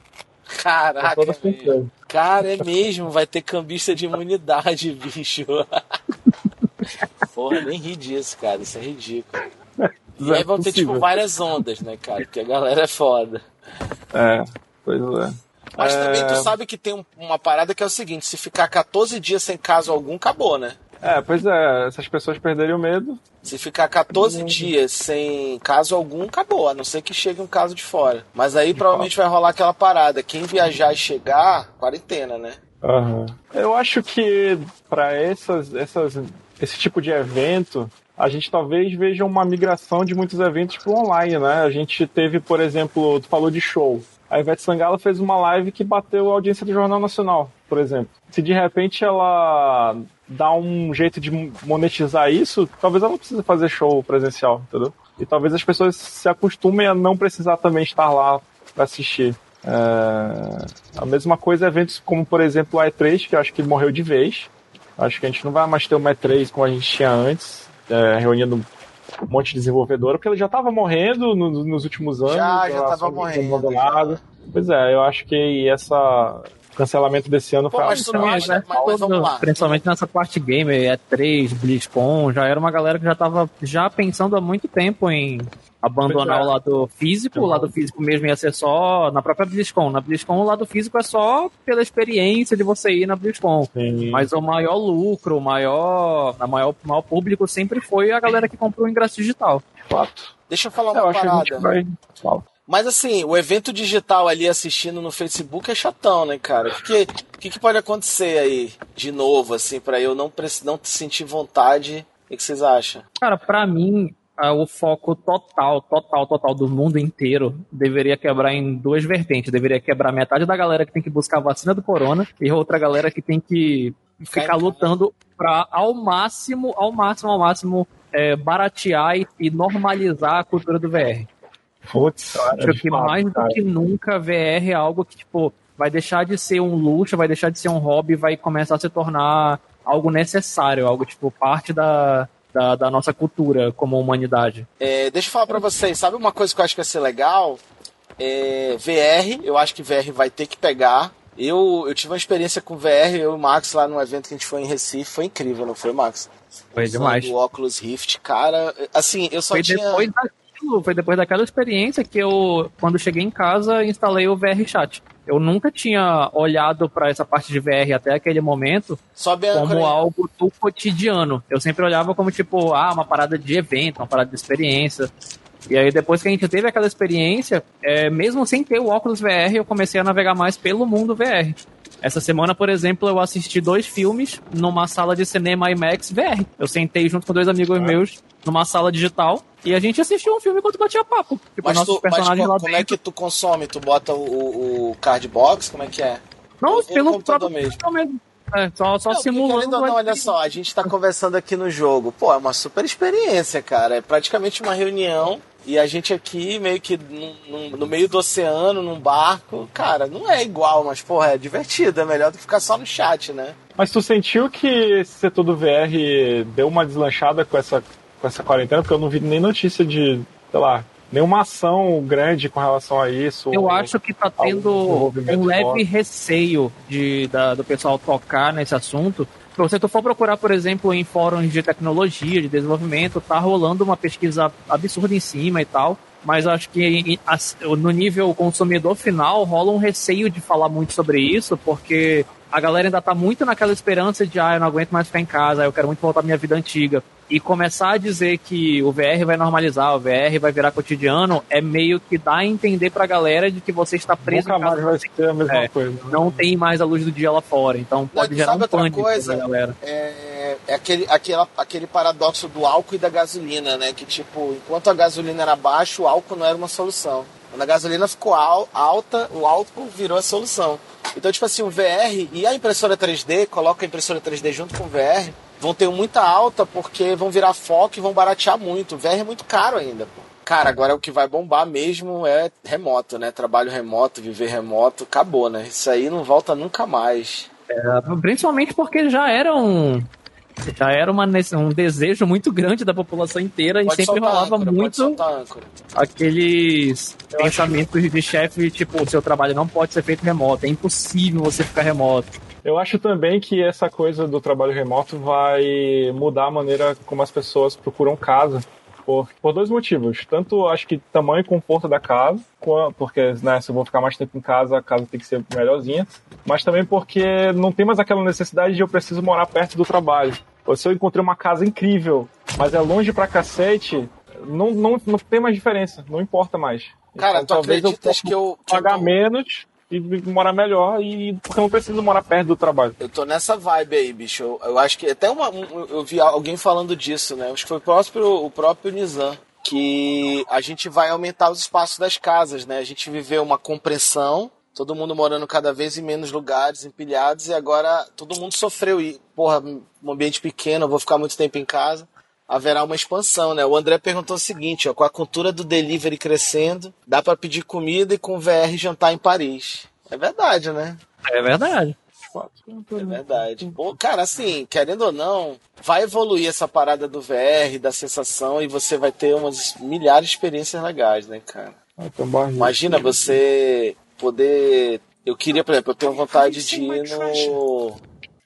Caraca, certeza. Cara, é mesmo, vai ter cambista de imunidade, bicho. Porra, nem ri disso, cara. Isso é ridículo. E É aí vão ter, tipo, várias ondas, né, cara? Porque a galera é foda. É, pois é. Mas É. também tu sabe que tem um- uma parada que é o seguinte: se ficar 14 dias sem caso algum, acabou, né? É, pois é, essas pessoas perderem o medo. Se ficar 14 dias sem caso algum, acabou, a não ser que chegue um caso de fora. Mas aí provavelmente vai rolar aquela parada. Quem viajar e chegar, quarentena, né? Aham. Eu acho que para essas, essas, esse tipo de evento, a gente talvez veja uma migração de muitos eventos para online, né? A gente teve, por exemplo, tu falou de show. a Ivete Sangalo fez uma live que bateu a audiência do Jornal Nacional, por exemplo. Se de repente ela dá um jeito de monetizar isso, talvez ela não precise fazer show presencial, entendeu? E talvez as pessoas se acostumem a não precisar também estar lá para assistir. É... A mesma coisa eventos como, por exemplo, o E3, que acho que morreu de vez. Acho que a gente não vai mais ter uma E3 como a gente tinha antes, é, reunindo um monte de desenvolvedora, porque ele já estava morrendo no, nos últimos anos. Já, já estava morrendo. Pois é, eu acho que essa cancelamento desse ano Pô, foi mas, mas, né? mas, mas Principalmente nessa parte gamer, E3, BlizzCon, já era uma galera que já estava já pensando há muito tempo em abandonar é. o lado físico, o lado físico mesmo ia ser só na própria BlizzCon. Na BlizzCon o lado físico é só pela experiência de você ir na BlizzCon. Sim. Mas o maior lucro, o maior, a maior, o maior público sempre foi a galera que comprou o ingresso digital. Fato. Deixa eu falar uma eu parada. Vai... Mas assim, o evento digital ali assistindo no Facebook é chatão, né, cara? O que, que, que pode acontecer aí de novo, assim, para eu não, não sentir vontade? O que vocês acham? Cara, para mim, o foco total, total, total do mundo inteiro deveria quebrar em duas vertentes. Deveria quebrar metade da galera que tem que buscar a vacina do corona e outra galera que tem que ficar lutando para ao máximo, ao máximo, ao máximo é, baratear e, e, normalizar a cultura do VR. Putz, acho que mais do que nunca VR é algo que tipo vai deixar de ser um luxo, vai deixar de ser um hobby, vai começar a se tornar algo necessário, algo tipo parte da da, da nossa cultura como humanidade. É, deixa eu falar para vocês, sabe uma coisa que eu acho que vai ser legal? É, VR, eu acho que VR vai ter que pegar. Eu, eu tive uma experiência com VR, eu e o Max lá num evento que a gente foi em Recife, foi incrível, não foi, Max? Foi demais. O Oculus Rift, cara, assim, eu só foi tinha... Depois daquilo, foi depois daquela experiência que eu, quando cheguei em casa, instalei o VR Chat. Eu nunca tinha olhado para essa parte de VR até aquele momento como algo do cotidiano. Eu sempre olhava como tipo, ah, uma parada de evento, uma parada de experiência. E aí depois que a gente teve aquela experiência, é, mesmo sem ter o óculos VR, eu comecei a navegar mais pelo mundo VR. Essa semana, por exemplo, eu assisti dois filmes numa sala de cinema IMAX VR. Eu sentei junto com dois amigos ah. meus numa sala digital e a gente assistiu um filme enquanto batia papo. Tipo, mas, tu, mas como, como é que tu consome? Tu bota o, o card box? Como é que é? Não, Ou pelo próprio mesmo. mesmo. É, só, só não, simulando. Não, não, olha só, a gente tá conversando aqui no jogo. Pô, é uma super experiência, cara. É praticamente uma reunião e a gente aqui, meio que no, no, meio do oceano, num barco, cara, não é igual, mas, porra, é divertido, é melhor do que ficar só no chat, né? Mas tu sentiu que esse setor do VR deu uma deslanchada com essa, com essa quarentena? Porque eu não vi nem notícia de, sei lá, nenhuma ação grande com relação a isso. Eu acho que tá tendo um leve fora. receio de, da, do pessoal tocar nesse assunto, se você for procurar, por exemplo, em fóruns de tecnologia, de desenvolvimento, tá rolando uma pesquisa absurda em cima e tal, mas acho que no nível consumidor final rola um receio de falar muito sobre isso, porque a galera ainda tá muito naquela esperança de, ah, eu não aguento mais ficar em casa, eu quero muito voltar à minha vida antiga. E começar a dizer que o VR vai normalizar, o VR vai virar cotidiano, é meio que dá a entender pra galera de que você está preso Nunca mais vai ser a mesma é, coisa. Não tem mais a luz do dia lá fora, então pode não, gerar um pânico coisa, pra galera. É, é aquele, aquele, aquele paradoxo do álcool e da gasolina, né? Que tipo, enquanto a gasolina era baixa, o álcool não era uma solução. Quando a gasolina ficou alta, o álcool virou a solução. Então, tipo assim, o VR e a impressora 3D, coloca a impressora 3D junto com o VR, vão ter muita alta porque vão virar foco e vão baratear muito. O VR é muito caro ainda, pô. Cara, agora o que vai bombar mesmo é remoto, né? Trabalho remoto, viver remoto, acabou, né? Isso aí não volta nunca mais. É, principalmente porque já era um, já era uma, um desejo muito grande da população inteira pode e sempre rolava âncora, muito aqueles pensamentos de chefe, tipo, o seu trabalho não pode ser feito remoto, é impossível você ficar remoto. Eu acho também que essa coisa do trabalho remoto vai mudar a maneira como as pessoas procuram casa. Por, por dois motivos. Tanto acho que tamanho e conforto da casa, porque né, se eu vou ficar mais tempo em casa, a casa tem que ser melhorzinha. Mas também porque não tem mais aquela necessidade de eu preciso morar perto do trabalho. Ou se eu encontrei uma casa incrível, mas é longe pra cacete, não, não, não tem mais diferença, não importa mais. Cara, então, tu acreditas eu que eu. Pagar menos e morar melhor e porque eu não preciso morar perto do trabalho. Eu tô nessa vibe aí, bicho. Eu, eu acho que até uma, um, eu vi alguém falando disso, né? Acho que foi o próprio, o próprio Nizam. que a gente vai aumentar os espaços das casas, né? A gente viveu uma compressão, todo mundo morando cada vez em menos lugares, empilhados, e agora todo mundo sofreu. E, porra, um ambiente pequeno, eu vou ficar muito tempo em casa. Haverá uma expansão, né? O André perguntou o seguinte, ó, com a cultura do delivery crescendo, dá para pedir comida e com VR jantar em Paris. É verdade, né? É verdade. É verdade. Pô, cara, assim, querendo ou não, vai evoluir essa parada do VR, da sensação, e você vai ter umas milhares de experiências legais, né, cara? Imagina você poder. Eu queria, por exemplo, eu tenho vontade de ir no,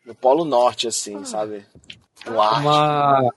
no Polo Norte, assim, sabe? No Ártico. Uma,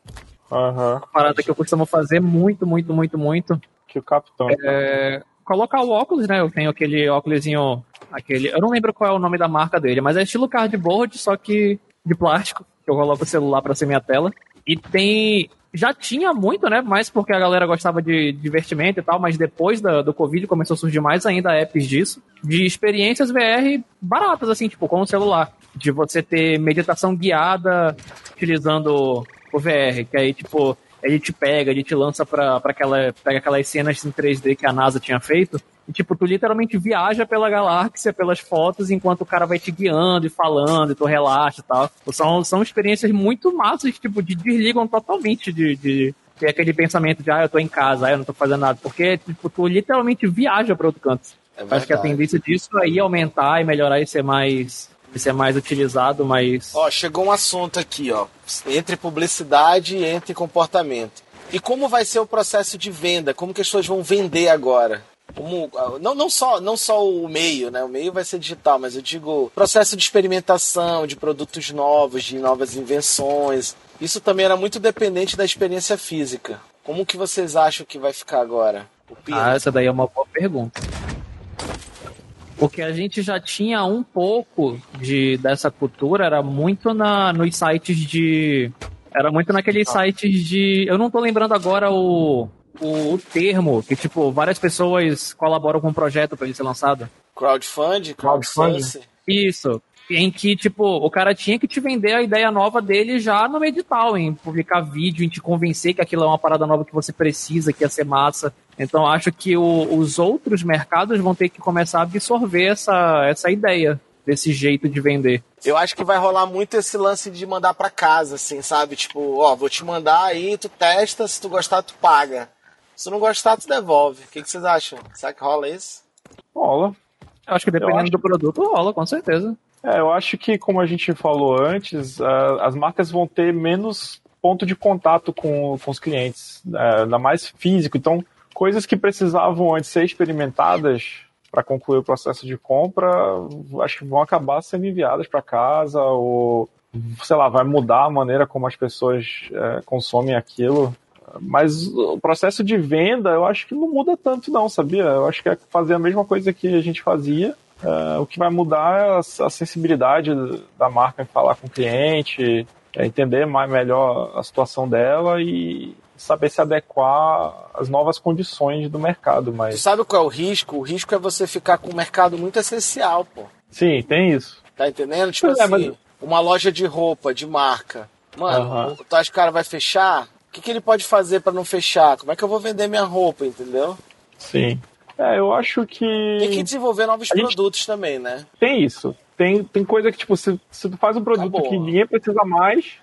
Aham. uma parada que eu costumo fazer muito, muito, muito, muito. Que o capitão. É colocar o óculos, né? Eu tenho aquele óculosinho, aquele. Eu não lembro qual é o nome da marca dele, mas é estilo cardboard, só que de plástico. Que eu coloco o celular pra ser minha tela. E tem. Já tinha muito, né? Mais porque a galera gostava de divertimento e tal, mas depois da- do Covid começou a surgir mais ainda apps disso, de experiências VR baratas, assim, tipo, com o celular. De você ter meditação guiada utilizando o VR, que aí, tipo, ele te pega, ele te lança pra, pra aquela. Pega aquelas cenas em 3D que a NASA tinha feito. E, tipo, tu literalmente viaja pela galáxia, pelas fotos, enquanto o cara vai te guiando e falando, e tu relaxa e tal. São, são experiências muito massas, tipo, de desligam totalmente de, de ter aquele pensamento de, ah, eu tô em casa, ah, eu não tô fazendo nada. Porque, tipo, tu literalmente viaja pra outro canto. É Acho que a tendência disso aí é aumentar e melhorar e ser mais, e ser mais utilizado, mas. Ó, chegou um assunto aqui, ó. Entre publicidade e entre comportamento. E como vai ser o processo de venda? Como que as pessoas vão vender agora? Como, ah, não, não, só, não só o meio, né? O meio vai ser digital, mas eu digo processo de experimentação, de produtos novos, de novas invenções. Isso também era muito dependente da experiência física. Como que vocês acham que vai ficar agora? Ah, essa daí é uma boa pergunta. Porque a gente já tinha um pouco de dessa cultura, era muito na, nos sites de. Era muito naqueles sites de. Eu não tô lembrando agora o, o, o termo, que tipo, várias pessoas colaboram com um projeto para ele ser lançado. Crowdfunding? Crowdfunding. Isso. Em que, tipo, o cara tinha que te vender a ideia nova dele já no edital, em publicar vídeo, em te convencer que aquilo é uma parada nova que você precisa, que ia ser massa. Então acho que o- os outros mercados vão ter que começar a absorver essa, essa ideia desse jeito de vender. Eu acho que vai rolar muito esse lance de mandar pra casa, assim, sabe? Tipo, ó, vou te mandar aí, tu testa, se tu gostar, tu paga. Se tu não gostar, tu devolve. O que, que vocês acham? Será que rola isso? Rola. Eu acho que dependendo acho- do produto rola, com certeza. É, eu acho que, como a gente falou antes, as marcas vão ter menos ponto de contato com, com os clientes, é, ainda mais físico. Então, coisas que precisavam antes ser experimentadas para concluir o processo de compra, acho que vão acabar sendo enviadas para casa ou, sei lá, vai mudar a maneira como as pessoas é, consomem aquilo. Mas o processo de venda, eu acho que não muda tanto, não, sabia? Eu acho que é fazer a mesma coisa que a gente fazia. É, o que vai mudar é a, a sensibilidade da marca em falar com o cliente, é entender mais, melhor a situação dela e saber se adequar às novas condições do mercado. Tu Mas sabe qual é o risco? O risco é você ficar com um mercado muito essencial, pô. sim, tem isso. Tá entendendo? Tipo Pois é, assim, mas- uma loja de roupa, de marca. Mano, Aham. tu acha que o cara vai fechar? O que, que ele pode fazer pra não fechar? Como é que eu vou vender minha roupa, entendeu? Sim. É, eu acho que. Tem que desenvolver novos A gente- produtos também, né? Tem isso. Tem, tem coisa que, tipo, se, se tu faz um produto Acabou. que ninguém precisa mais,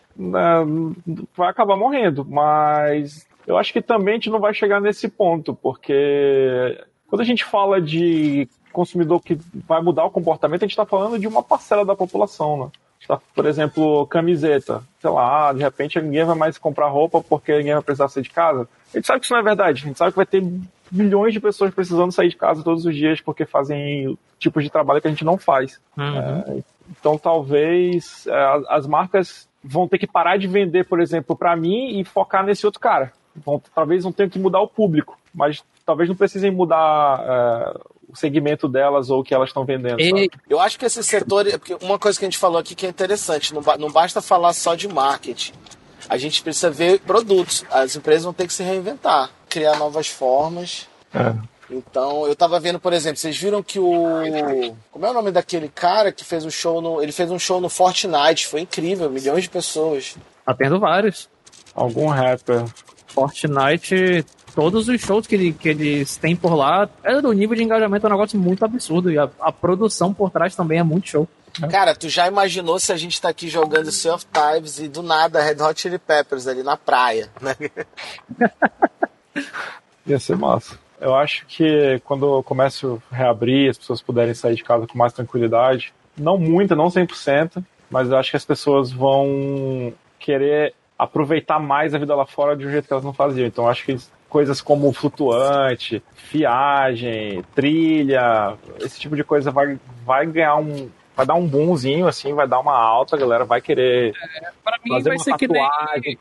vai acabar morrendo. Mas eu acho que também a gente não vai chegar nesse ponto, porque quando a gente fala de consumidor que vai mudar o comportamento, a gente está falando de uma parcela da população, né? Tá, por exemplo, camiseta. Sei lá, de repente ninguém vai mais comprar roupa porque ninguém vai precisar sair de casa. A gente sabe que isso não é verdade. A gente sabe que vai ter milhões de pessoas precisando sair de casa todos os dias porque fazem tipos de trabalho que a gente não faz. É, então talvez é, as marcas vão ter que parar de vender, por exemplo, para mim e focar nesse outro cara. Vão, talvez não tenham que mudar o público, mas talvez não precisem mudar é, o segmento delas ou o que elas estão vendendo. E? Eu acho que esse setor, porque uma coisa que a gente falou aqui que é interessante, não, ba- não basta falar só de marketing. A gente precisa ver produtos. As empresas vão ter que se reinventar, criar novas formas. É. Então, eu tava vendo, por exemplo, vocês viram que o. Como é o nome daquele cara que fez um show no. Ele fez um show no Fortnite, foi incrível, milhões de pessoas. tá tendo vários. Algum rapper. Fortnite todos os shows que, ele, que eles têm por lá, é do nível de engajamento é um negócio muito absurdo. E a, a produção por trás também é muito show. Cara, tu já imaginou se a gente tá aqui jogando Sea of Times e do nada Red Hot Chili Peppers ali na praia, né? Ia ser massa. Eu acho que quando o comércio reabrir, as pessoas puderem sair de casa com mais tranquilidade, não muita, não 100%, mas eu acho que as pessoas vão querer aproveitar mais a vida lá fora de um jeito que elas não faziam. Então acho que coisas como flutuante, viagem, trilha, esse tipo de coisa vai, vai ganhar um, vai dar um boomzinho, assim, vai dar uma alta, a galera vai querer. É, pra mim vai ser que nem.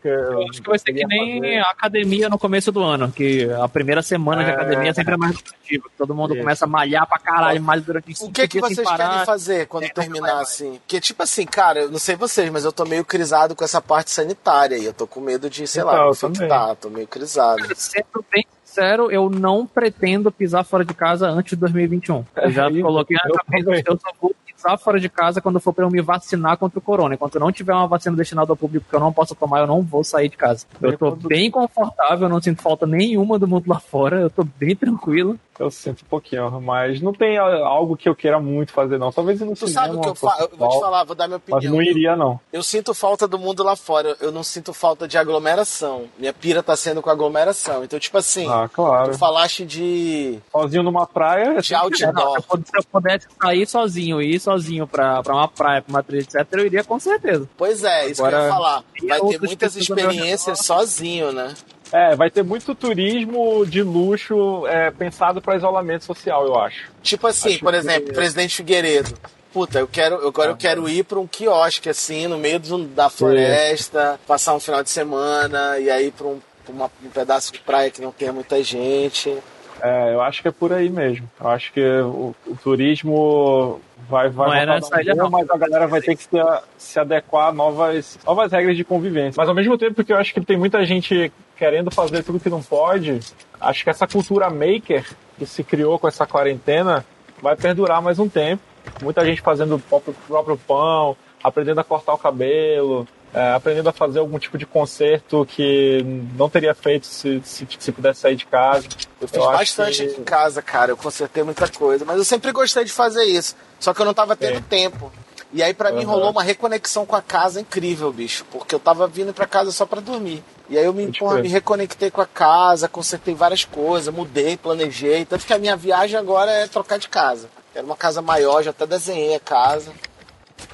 Que eu acho que vai ser que nem fazer. a academia no começo do ano, que a primeira semana é... de academia sempre é mais lucrativa. Todo mundo Isso. começa a malhar pra caralho, mais durante O que, que vocês querem fazer quando é, terminar assim? Porque, tipo assim, cara, eu não sei vocês, mas eu tô meio crisado com essa parte sanitária e eu tô com medo de, sei então, lá, infectar, tô meio crisado. Sendo bem sincero, eu não pretendo pisar fora de casa antes de 2021. Eu já é, coloquei na cabeça, eu só vou pisar fora de casa quando for para eu me vacinar contra o corona. Enquanto não tiver uma vacina destinada ao público que eu não possa tomar, eu não vou sair de casa. Eu tô bem confortável, não sinto falta nenhuma do mundo lá fora, eu tô bem tranquilo. Eu sinto um pouquinho, mas não tem algo que eu queira muito fazer, não. Talvez não Tu sabe o que eu falo? Eu vou te falar, vou dar minha opinião. Mas não iria, não. Eu sinto falta do mundo lá fora. Eu não sinto falta de aglomeração. Minha pira tá sendo com aglomeração. Então, tipo assim, ah, claro. tu falaste de. Sozinho numa praia. De outdoor. se eu pudesse sair sozinho, ir sozinho pra, pra uma praia, pra uma trilha, etc., eu iria com certeza. Pois é, isso Agora, que eu ia falar. Vai ter muitas experiências sozinho, né? É, vai ter muito turismo de luxo é, pensado para isolamento social, eu acho. Tipo assim, acho por exemplo, que... Presidente Figueiredo. Puta, eu quero, eu, agora ah, eu quero ir para um quiosque assim, no meio do, da floresta, passar um final de semana e aí para um, uma, um pedaço de praia que não tenha muita gente. É, eu acho que é por aí mesmo. Eu acho que o, o turismo vai, vai não nessa ilha, não. mas a galera vai ter que se, se adequar a novas, novas regras de convivência. Mas ao mesmo tempo que eu acho que tem muita gente querendo fazer tudo que não pode, acho que essa cultura maker que se criou com essa quarentena vai perdurar mais um tempo. Muita gente fazendo o próprio, próprio pão, aprendendo a cortar o cabelo, é, aprendendo a fazer algum tipo de conserto que não teria feito se, se, se pudesse sair de casa. Eu fiz eu bastante que... aqui em casa, cara. Eu consertei muita coisa, mas eu sempre gostei de fazer isso. Só que eu não tava tendo é. tempo. E aí para uhum. mim rolou uma reconexão com a casa incrível, bicho, porque eu tava vindo para casa só para dormir. E aí eu me, porra, me reconectei com a casa, consertei várias coisas, mudei, planejei, tanto que a minha viagem agora é trocar de casa. Era uma casa maior, já até desenhei a casa.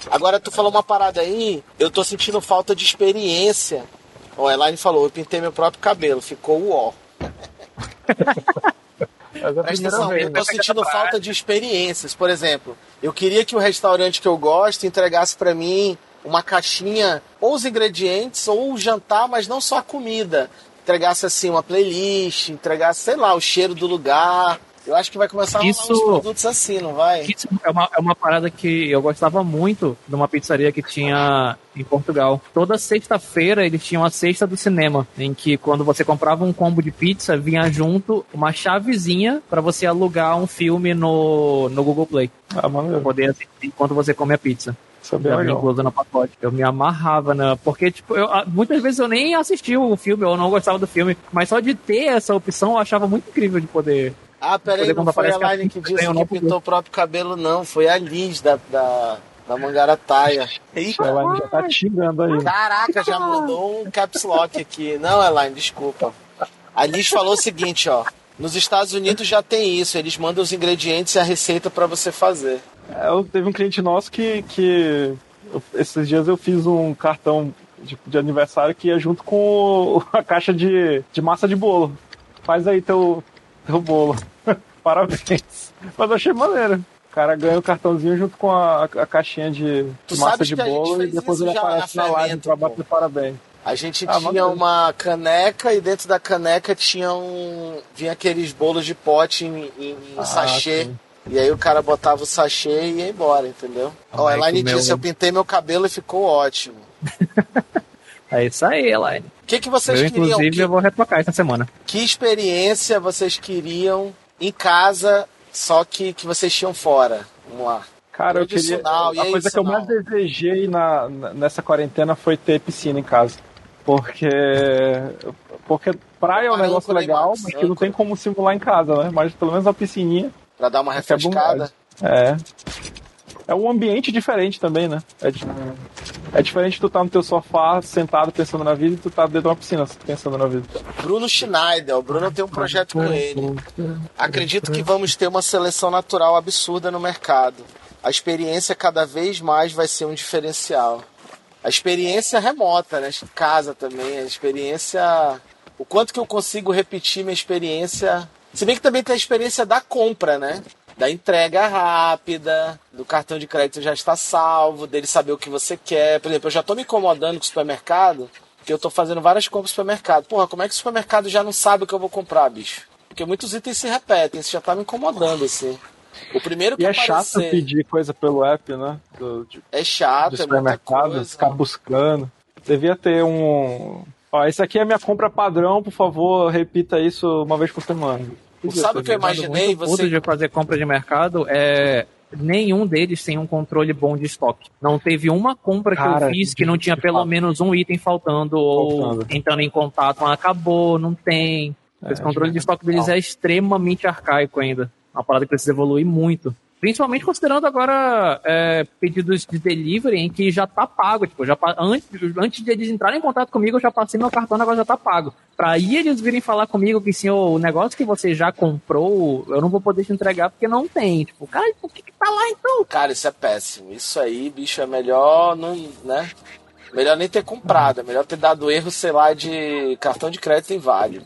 Agora tu falou uma parada aí, eu tô sentindo falta de experiência. O Elaine falou, eu pintei meu próprio cabelo, ficou o ó. Presta atenção, eu tô sentindo falta de experiências. Por exemplo, eu queria que o restaurante que eu gosto entregasse para mim uma caixinha, ou os ingredientes, ou o jantar, mas não só a comida. Entregasse assim uma playlist, entregasse, sei lá, o cheiro do lugar, eu acho que vai começar a isso, uns produtos assim, não vai? Isso é uma, é uma parada que eu gostava muito de uma pizzaria que tinha em Portugal. Toda sexta-feira eles tinham a sexta do cinema, em que quando você comprava um combo de pizza, vinha junto uma chavezinha para você alugar um filme no, no Google Play. Ah, maneiro. Poder assistir enquanto você come a pizza. Isso é bem incluso no pacote. Eu me amarrava, né? Porque, tipo, eu, muitas vezes eu nem assisti o filme, ou não gostava do filme, mas só de ter essa opção eu achava muito incrível de poder ah, peraí, não foi a Line que, que disse que pintou o próprio cabelo, não. Foi a Liz da, da, da Mangarataia. Eita, a Elaine já tá xingando aí. Caraca, já mandou um caps lock aqui. Não, Elaine, desculpa. A Liz falou o seguinte, ó. Nos Estados Unidos já tem isso, eles mandam os ingredientes e a receita para você fazer. É, eu, teve um cliente nosso que, que eu, esses dias eu fiz um cartão de, de, aniversário que ia junto com a caixa de, de massa de bolo. Faz aí teu, teu bolo. Parabéns. Mas eu achei maneiro. O cara ganha o cartãozinho junto com a, a caixinha de, de massa de bolo e depois ele aparece na, na live pra bater parabéns. A gente ah, tinha uma caneca e dentro da caneca tinha um. vinha aqueles bolos de pote em, em ah, sachê. Sim. E aí o cara botava o sachê e ia embora, entendeu? Ó, a Elaine disse, meu... eu pintei meu cabelo e ficou ótimo. é isso aí, Elaine. O que, que vocês eu, queriam? Inclusive, que... eu vou retocar essa semana. Que experiência vocês queriam em casa, só que, que vocês tinham fora. Vamos lá. Cara, eu queria. A coisa que eu mais desejei na, nessa quarentena foi ter piscina em casa. Porque. Porque praia é um negócio legal, mas que não tem como simular em casa, né? Mas pelo menos a piscininha. Pra dar uma refrescada. É. É um ambiente diferente também, né? É, é diferente tu tá no teu sofá sentado pensando na vida e tu tá dentro de uma piscina pensando na vida. Bruno Schneider, o Bruno tem um projeto com ele. Acredito que vamos ter uma seleção natural absurda no mercado. A experiência cada vez mais vai ser um diferencial. A experiência remota, né? Casa também, a experiência. O quanto que eu consigo repetir minha experiência. Se bem que também tem a experiência da compra, né? Da entrega rápida, do cartão de crédito já está salvo, dele saber o que você quer. Por exemplo, eu já estou me incomodando com o supermercado, porque eu estou fazendo várias compras no supermercado. Porra, como é que o supermercado já não sabe o que eu vou comprar, bicho? Porque muitos itens se repetem, isso já está me incomodando, assim. O primeiro que e é aparecer... chato pedir coisa pelo app, né? Do, tipo, é chato, do supermercado, é ficar buscando. Devia ter um. Ó, esse aqui é minha compra padrão, por favor, repita isso uma vez por semana. Sabe o que eu imaginei? Você... de fazer compra de mercado é nenhum deles tem um controle bom de estoque. Não teve uma compra que Cara, eu fiz que não tinha pelo menos um item faltando, faltando, ou entrando em contato, acabou, não tem. É, Esse controle de estoque deles é extremamente arcaico ainda. Uma parada que precisa evoluir muito. Principalmente considerando agora é, pedidos de delivery em que já tá pago. Tipo, já, antes, antes de eles entrarem em contato comigo, eu já passei meu cartão, agora já tá pago. Pra aí eles virem falar comigo que, sim, o negócio que você já comprou, eu não vou poder te entregar porque não tem. Tipo, cara, por que, que tá lá então? Cara, isso é péssimo. Isso aí, bicho, é melhor não, né? Melhor nem ter comprado, é melhor ter dado erro, sei lá, de cartão de crédito inválido.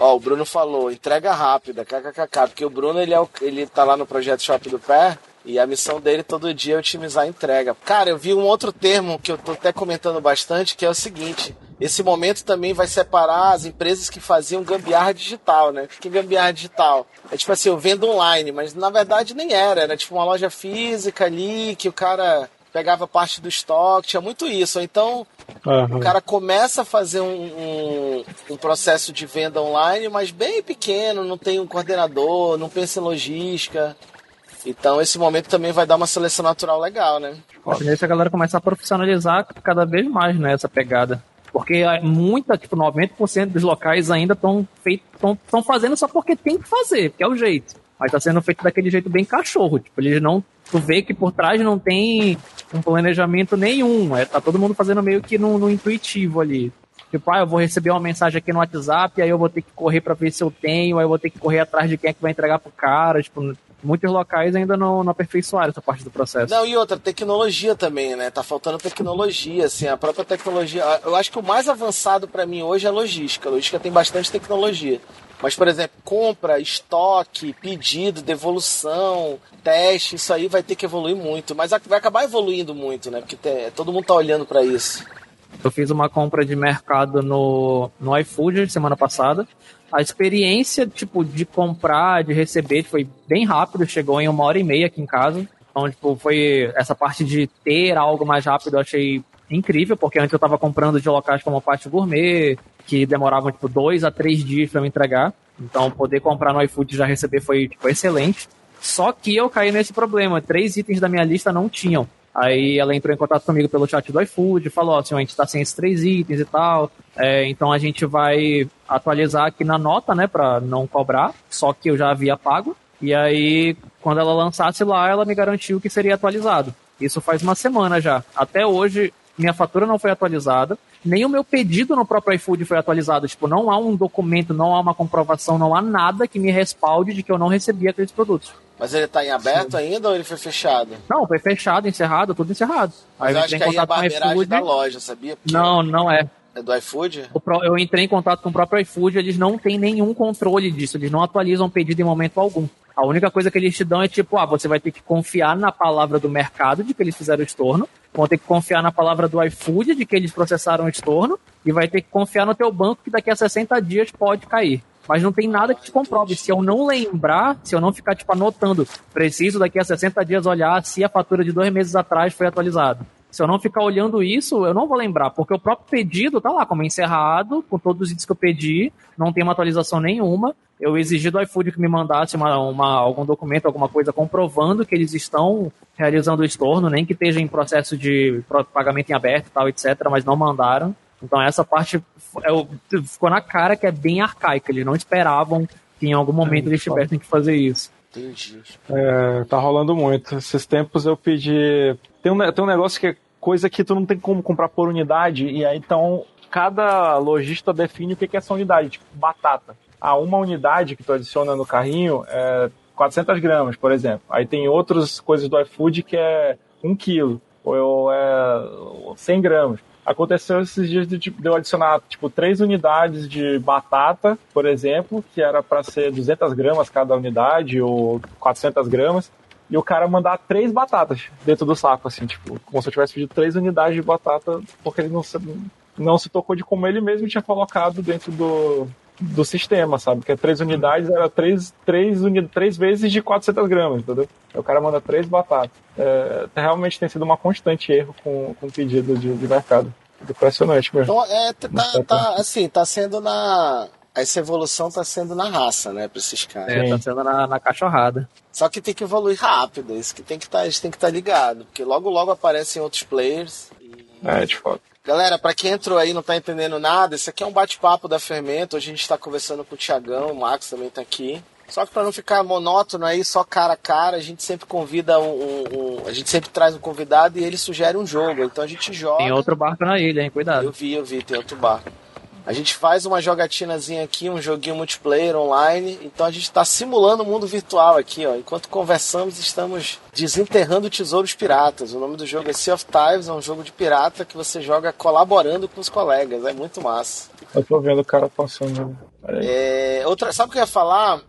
Ó, o Bruno falou, entrega rápida, kkkk, porque o Bruno ele, é o, ele tá lá no projeto Shop do Pé e a missão dele todo dia é otimizar a entrega. Cara, eu vi um outro termo que eu tô até comentando bastante, que é o seguinte: esse momento também vai separar as empresas que faziam gambiarra digital, né? O que é gambiarra digital? É tipo assim, eu vendo online, mas na verdade nem era, era tipo uma loja física ali que o cara pegava parte do estoque, tinha muito isso. Então, uhum. o cara começa a fazer um, um, um, processo de venda online, mas bem pequeno, não tem um coordenador, não pensa em logística. Então, esse momento também vai dar uma seleção natural legal, né? A galera começa a profissionalizar cada vez mais né, essa pegada. Porque muita, tipo, 90% dos locais ainda estão fazendo só porque tem que fazer, que é o jeito. Mas está sendo feito daquele jeito bem cachorro. Tipo, eles não tu vê que por trás não tem um planejamento nenhum. É, tá todo mundo fazendo meio que no, no, intuitivo ali. Tipo, ah, eu vou receber uma mensagem aqui no WhatsApp, aí eu vou ter que correr para ver se eu tenho, aí eu vou ter que correr atrás de quem é que vai entregar pro cara. Tipo, muitos locais ainda não, não aperfeiçoaram essa parte do processo. Não, e outra, tecnologia também, né? Tá faltando tecnologia, assim, a própria tecnologia. Eu acho que o mais avançado para mim hoje é a logística. A logística tem bastante tecnologia. Mas, por exemplo, compra, estoque, pedido, devolução, teste, isso aí vai ter que evoluir muito. Mas vai acabar evoluindo muito, né? Porque todo mundo tá olhando para isso. Eu fiz uma compra de mercado no, no iFood semana passada. A experiência, tipo, de comprar, de receber, foi bem rápido, chegou em uma hora e meia aqui em casa. Então, tipo, foi essa parte de ter algo mais rápido, eu achei incrível, porque antes eu estava comprando de locais como Pátio Gourmet, que demoravam tipo dois a três dias para me entregar. Então poder comprar no iFood e já receber foi tipo, excelente. Só que eu caí nesse problema, três itens da minha lista não tinham. Aí ela entrou em contato comigo pelo chat do iFood, falou, ó, oh, a gente está sem esses três itens e tal, é, então a gente vai atualizar aqui na nota, né, para não cobrar, só que eu já havia pago. E aí, quando ela lançasse lá, ela me garantiu que seria atualizado. Isso faz uma semana já. Até hoje, minha fatura não foi atualizada, nem o meu pedido no próprio iFood foi atualizado. Tipo, não há um documento, não há uma comprovação, não há nada que me respalde de que eu não recebi aqueles produtos. Mas ele está em aberto Sim. ainda ou ele foi fechado? Não, foi fechado, encerrado, tudo encerrado. Mas aí eu acho que aí é a barbeiragem da loja, sabia? Porque não, não é. É do iFood? Eu entrei em contato com o próprio iFood, eles não têm nenhum controle disso, eles não atualizam o pedido em momento algum. A única coisa que eles te dão é tipo, ah, você vai ter que confiar na palavra do mercado de que eles fizeram o estorno, vão ter que confiar na palavra do iFood de que eles processaram o estorno e vai ter que confiar no teu banco que daqui a 60 dias pode cair. Mas não tem nada que te comprove. Se eu não lembrar, se eu não ficar tipo anotando, preciso daqui a 60 dias olhar se a fatura de dois meses atrás foi atualizada. Se eu não ficar olhando isso, eu não vou lembrar, porque o próprio pedido tá lá como encerrado, com todos os itens que eu pedi, não tem uma atualização nenhuma. Eu exigi do iFood que me mandasse uma, uma, algum documento, alguma coisa comprovando que eles estão realizando o estorno, nem que esteja em processo de pagamento em aberto e tal, etc., mas não mandaram. Então essa parte é, ficou na cara que é bem arcaica. Eles não esperavam que em algum momento é, eles tivessem que fazer isso. Entendi. É, tá rolando muito. Esses tempos eu pedi. Tem um, tem um negócio que é coisa que tu não tem como comprar por unidade, e aí então cada lojista define o que é essa unidade, tipo batata. A uma unidade que tu adiciona no carrinho é 400 gramas, por exemplo. Aí tem outras coisas do iFood que é 1 quilo, ou é 100 gramas. Aconteceu esses dias de eu adicionar, tipo, três unidades de batata, por exemplo, que era para ser 200 gramas cada unidade, ou 400 gramas, e o cara mandar três batatas dentro do saco, assim, tipo, como se eu tivesse pedido três unidades de batata, porque ele não se, não se tocou de como ele mesmo tinha colocado dentro do, do sistema, sabe? Que é três unidades era três, três, uni, três vezes de 400 gramas, entendeu? O cara manda três batatas. É, realmente tem sido uma constante erro com, com pedido de, de mercado. Impressionante mesmo. Então, é, tá, tá, assim, tá sendo na. Essa evolução tá sendo na raça, né, pra esses caras. É, tá sendo na, na cachorrada. Só que tem que evoluir rápido, isso que tem que tá, estar tá ligado, porque logo logo aparecem outros players. E... É, de fato. Galera, para quem entrou aí e não tá entendendo nada, esse aqui é um bate-papo da Fermento. Hoje a gente está conversando com o Tiagão, o Max também tá aqui. Só que para não ficar monótono aí, só cara a cara, a gente sempre convida um, um, um, A gente sempre traz um convidado e ele sugere um jogo. Então a gente joga. Tem outro barco na ilha, hein? Cuidado. Eu vi, eu vi, tem outro barco. A gente faz uma jogatinazinha aqui, um joguinho multiplayer online. Então a gente está simulando o mundo virtual aqui, ó. Enquanto conversamos, estamos desenterrando tesouros piratas. O nome do jogo é Sea of Times, é um jogo de pirata que você joga colaborando com os colegas. É muito massa. Eu tô vendo o cara passando. É, outra, sabe o que eu ia falar?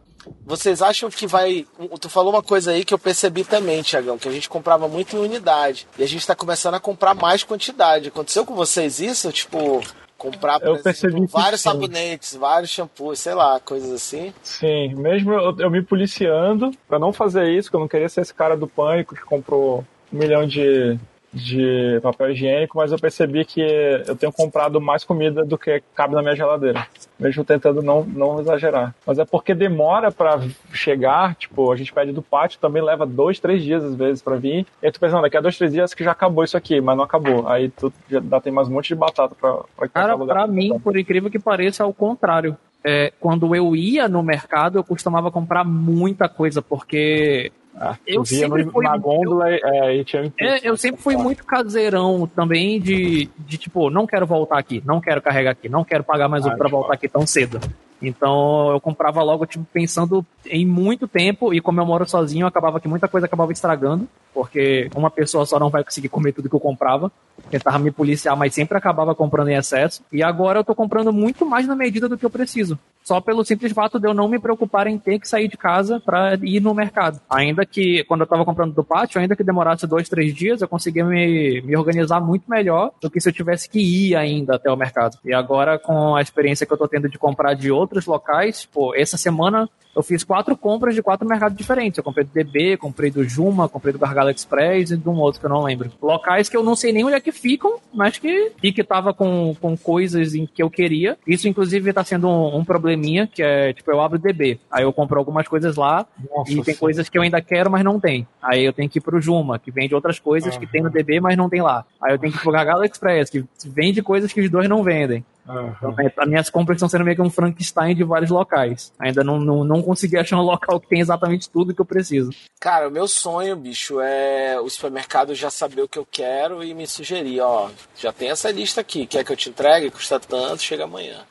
Vocês acham que vai. Tu falou uma coisa aí que eu percebi também, Tiagão, que a gente comprava muito em unidade. E a gente está começando a comprar mais quantidade. Aconteceu com vocês isso? Tipo, Comprar, eu exemplo, vários sim. sabonetes, vários shampoos, sei lá, coisas assim. Sim, mesmo eu, eu me policiando para não fazer isso, que eu não queria ser esse cara do pânico que comprou um milhão de, de papel higiênico, mas eu percebi que eu tenho comprado mais comida do que cabe na minha geladeira, mesmo tentando não, não exagerar. Mas é porque demora para chegar, tipo, a gente pede do pátio, também leva dois, três dias às vezes para vir, e aí tu pensando, daqui a dois, três dias que já acabou isso aqui, mas não acabou. Aí tu já dá, tem mais um monte de batata pra, pra Cara, pra mim, por incrível que pareça, é o contrário. É, quando eu ia no mercado, eu costumava comprar muita coisa, porque ah, eu sempre no, fui na gôndola eu, é, e tinha é, eu sempre fui muito caseirão também de, de tipo, não quero voltar aqui, não quero carregar aqui, não quero pagar mais ah, para voltar aqui tão cedo. Então eu comprava logo, tipo, pensando em muito tempo, e como eu moro sozinho, acabava que muita coisa acabava estragando, porque uma pessoa só não vai conseguir comer tudo que eu comprava. Tentava me policiar, mas sempre acabava comprando em excesso. E agora eu tô comprando muito mais na medida do que eu preciso. Só pelo simples fato de eu não me preocupar em ter que sair de casa para ir no mercado. Ainda que, quando eu tava comprando do pátio, ainda que demorasse dois, três dias, eu conseguia me, me organizar muito melhor do que se eu tivesse que ir ainda até o mercado. E agora, com a experiência que eu tô tendo de comprar de outro outros locais. Pô, essa semana eu fiz quatro compras de quatro mercados diferentes. Eu comprei do DB, comprei do Juma, comprei do Gargalo Express e de um outro que eu não lembro. Locais que eu não sei nem onde é que ficam, mas que e que tava com, com coisas em que eu queria. Isso, inclusive, tá sendo um, um probleminha, que é, tipo, eu abro o DB. Aí eu compro algumas coisas lá Nossa, e tem sim. coisas que eu ainda quero, mas não tem. Aí eu tenho que ir pro Juma, que vende outras coisas uhum. que tem no DB, mas não tem lá. Aí eu tenho que ir pro Gargalo Express, que vende coisas que os dois não vendem. Uhum. Então, as minhas compras estão sendo meio que um Frankenstein de vários locais. Ainda não, não, não consegui achar um local que tem exatamente tudo que eu preciso. Cara, o meu sonho, bicho, é o supermercado já saber o que eu quero e me sugerir, ó, já tem essa lista aqui, quer que eu te entregue? Custa tanto, chega amanhã.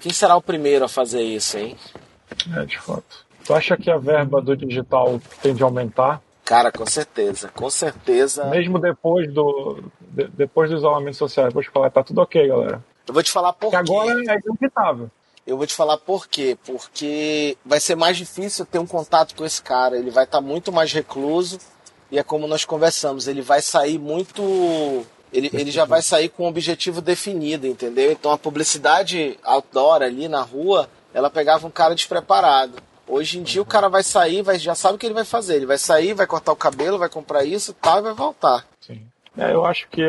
Quem será o primeiro a fazer isso, hein? É, de fato. Tu acha que a verba do digital tende a aumentar? Cara, com certeza, com certeza. Mesmo depois do, de, depois do isolamento social, depois de falar, tá tudo ok, galera. Eu vou te falar por quê. agora é inevitável. Eu vou te falar por quê. Porque vai ser mais difícil ter um contato com esse cara. Ele vai estar tá muito mais recluso. E é como nós conversamos, ele vai sair muito. Ele, ele já vai sair com um objetivo definido, entendeu? Então a publicidade outdoor ali na rua, ela pegava um cara despreparado. Hoje em dia o cara vai sair, vai, já sabe o que ele vai fazer. Ele vai sair, vai cortar o cabelo, vai comprar isso tal, e vai voltar. Sim. É, eu acho que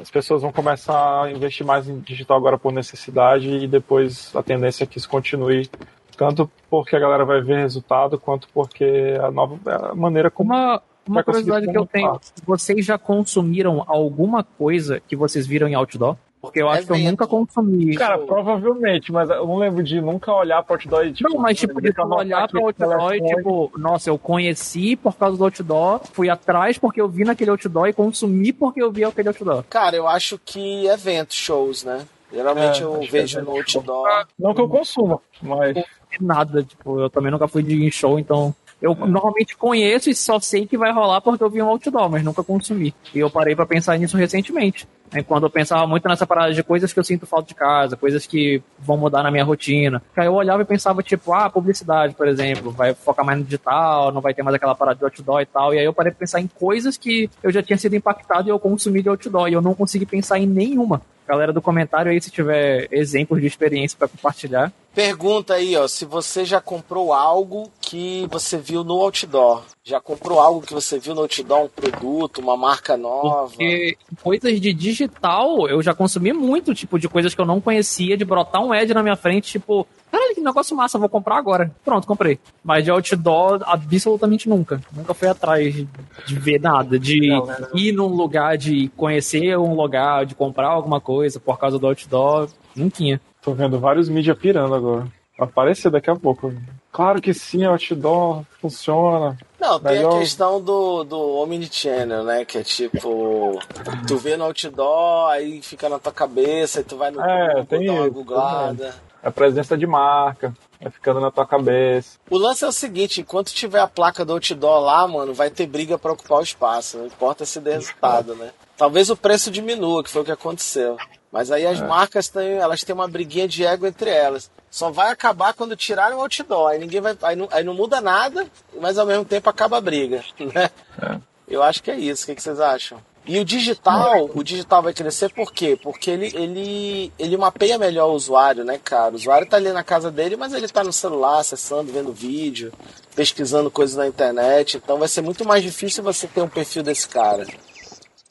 as pessoas vão começar a investir mais em digital agora por necessidade e depois a tendência é que isso continue tanto porque a galera vai ver resultado quanto porque a nova a maneira como uma uma curiosidade que eu tenho, vocês já consumiram alguma coisa que vocês viram em outdoor? Porque eu acho que eu nunca consumi. Cara, provavelmente, mas eu não lembro de nunca olhar pro outdoor e tipo. Não, mas tipo, de olhar pra outdoor e tipo, nossa, eu conheci por causa do outdoor, fui atrás porque eu vi naquele outdoor e consumi porque eu vi aquele outdoor. Cara, eu acho que eventos, shows, né? Geralmente É, eu vejo é no outdoor. Não que eu consuma, mas. Nada, tipo, eu também nunca fui de show, então. Eu normalmente conheço e só sei que vai rolar porque eu vi um outdoor, mas nunca consumi. E eu parei pra pensar nisso recentemente. É quando eu pensava muito nessa parada de coisas que eu sinto falta de casa, coisas que vão mudar na minha rotina. Aí eu olhava e pensava, tipo, ah, publicidade, por exemplo, vai focar mais no digital, não vai ter mais aquela parada de outdoor e tal. E aí eu parei pra pensar em coisas que eu já tinha sido impactado e eu consumi de outdoor. E eu não consegui pensar em nenhuma. Galera do comentário aí, se tiver exemplos de experiência pra compartilhar. Pergunta aí, ó, se você já comprou algo que você viu no outdoor. Já comprou algo que você viu no outdoor, um produto, uma marca nova? Porque coisas de digital eu já consumi muito, tipo, de coisas que eu não conhecia, de brotar um ad na minha frente, tipo, caralho, que negócio massa, vou comprar agora. Pronto, comprei. Mas de outdoor, absolutamente nunca. Nunca fui atrás de ver nada, de Não, né? ir num lugar, de conhecer um lugar, de comprar alguma coisa por causa do outdoor. Nunca. Tô vendo vários mídia pirando agora. Vai aparecer daqui a pouco. Claro que sim, outdoor funciona. Não, tem Melhor- a questão do, do Omnichannel, né? Que é tipo, tu vê no outdoor, aí fica na tua cabeça, aí tu vai no É, Google, tem dá uma googlada. A presença de marca, vai ficando na tua cabeça. O lance é o seguinte, enquanto tiver a placa do outdoor lá, mano, vai ter briga pra ocupar o espaço, não importa se der resultado, né? Talvez o preço diminua, que foi o que aconteceu. Mas aí É. as marcas têm, elas têm uma briguinha de ego entre elas. Só vai acabar quando tirarem o outdoor. Aí ninguém vai. Aí não, aí não muda nada, mas ao mesmo tempo acaba a briga. Né? É. Eu acho que é isso. O que, que vocês acham? E o digital, o digital vai crescer por quê? Porque ele, ele, ele mapeia melhor o usuário, né, cara? O usuário tá ali na casa dele, mas ele tá no celular, acessando, vendo vídeo, pesquisando coisas na internet. Então vai ser muito mais difícil você ter um perfil desse cara.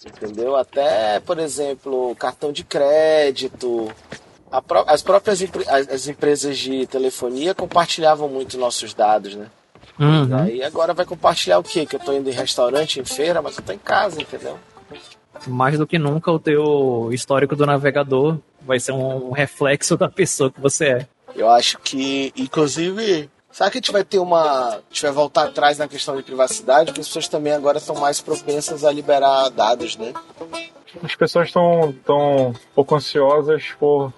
Entendeu? Até, por exemplo, cartão de crédito. Pró- as próprias as, as empresas de telefonia compartilhavam muito nossos dados, né? Uhum. Aí agora vai compartilhar o quê? Que eu tô indo em restaurante, em feira, mas eu tô em casa, entendeu? Mais do que nunca, o teu histórico do navegador vai ser um reflexo da pessoa que você é. Eu acho que, inclusive, será que a gente vai ter uma. A gente vai voltar atrás na questão de privacidade? Porque as pessoas também agora estão mais propensas a liberar dados, né? As pessoas estão tão um pouco ansiosas por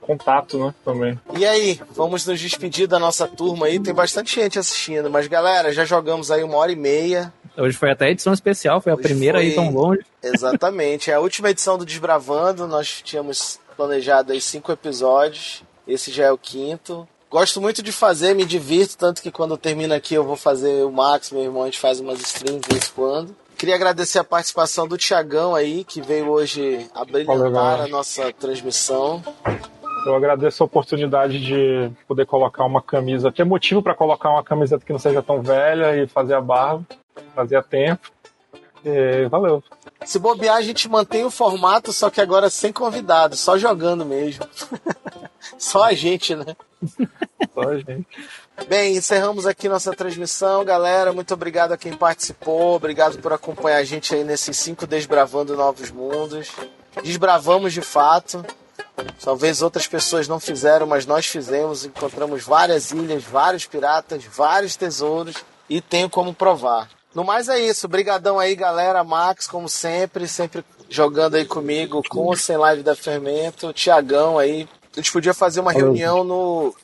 contato, né? Também. E aí, vamos nos despedir da nossa turma aí. Tem bastante gente assistindo, mas galera, já jogamos aí uma hora e meia. Hoje foi até edição especial, foi a Hoje primeira foi- aí tão longe. Exatamente. É a última edição do Desbravando. Nós tínhamos planejado aí cinco episódios. Esse já é o quinto. Gosto muito de fazer, me divirto, tanto que quando eu termino aqui eu vou fazer o Max, meu irmão, a gente faz umas streams de vez em quando. Queria agradecer a participação do Tiagão aí, que veio hoje abrilhantar a nossa transmissão. Eu agradeço a oportunidade de poder colocar uma camisa. Ter motivo para colocar uma camiseta que não seja tão velha e fazer a barba. Fazia tempo. E valeu. Se bobear, a gente mantém o formato, só que agora sem convidado, só jogando mesmo. só a gente, né? Só, gente. Bem, encerramos aqui nossa transmissão, galera. Muito obrigado a quem participou. Obrigado por acompanhar a gente aí nesses cinco Desbravando Novos Mundos. Desbravamos de fato. Talvez outras pessoas não fizeram, mas nós fizemos. Encontramos várias ilhas, vários piratas, vários tesouros e tenho como provar. No mais é isso. Obrigadão aí, galera. Max, como sempre, sempre jogando aí comigo, com ou sem live da Fermento. Tiagão aí. A gente podia fazer uma reunião no,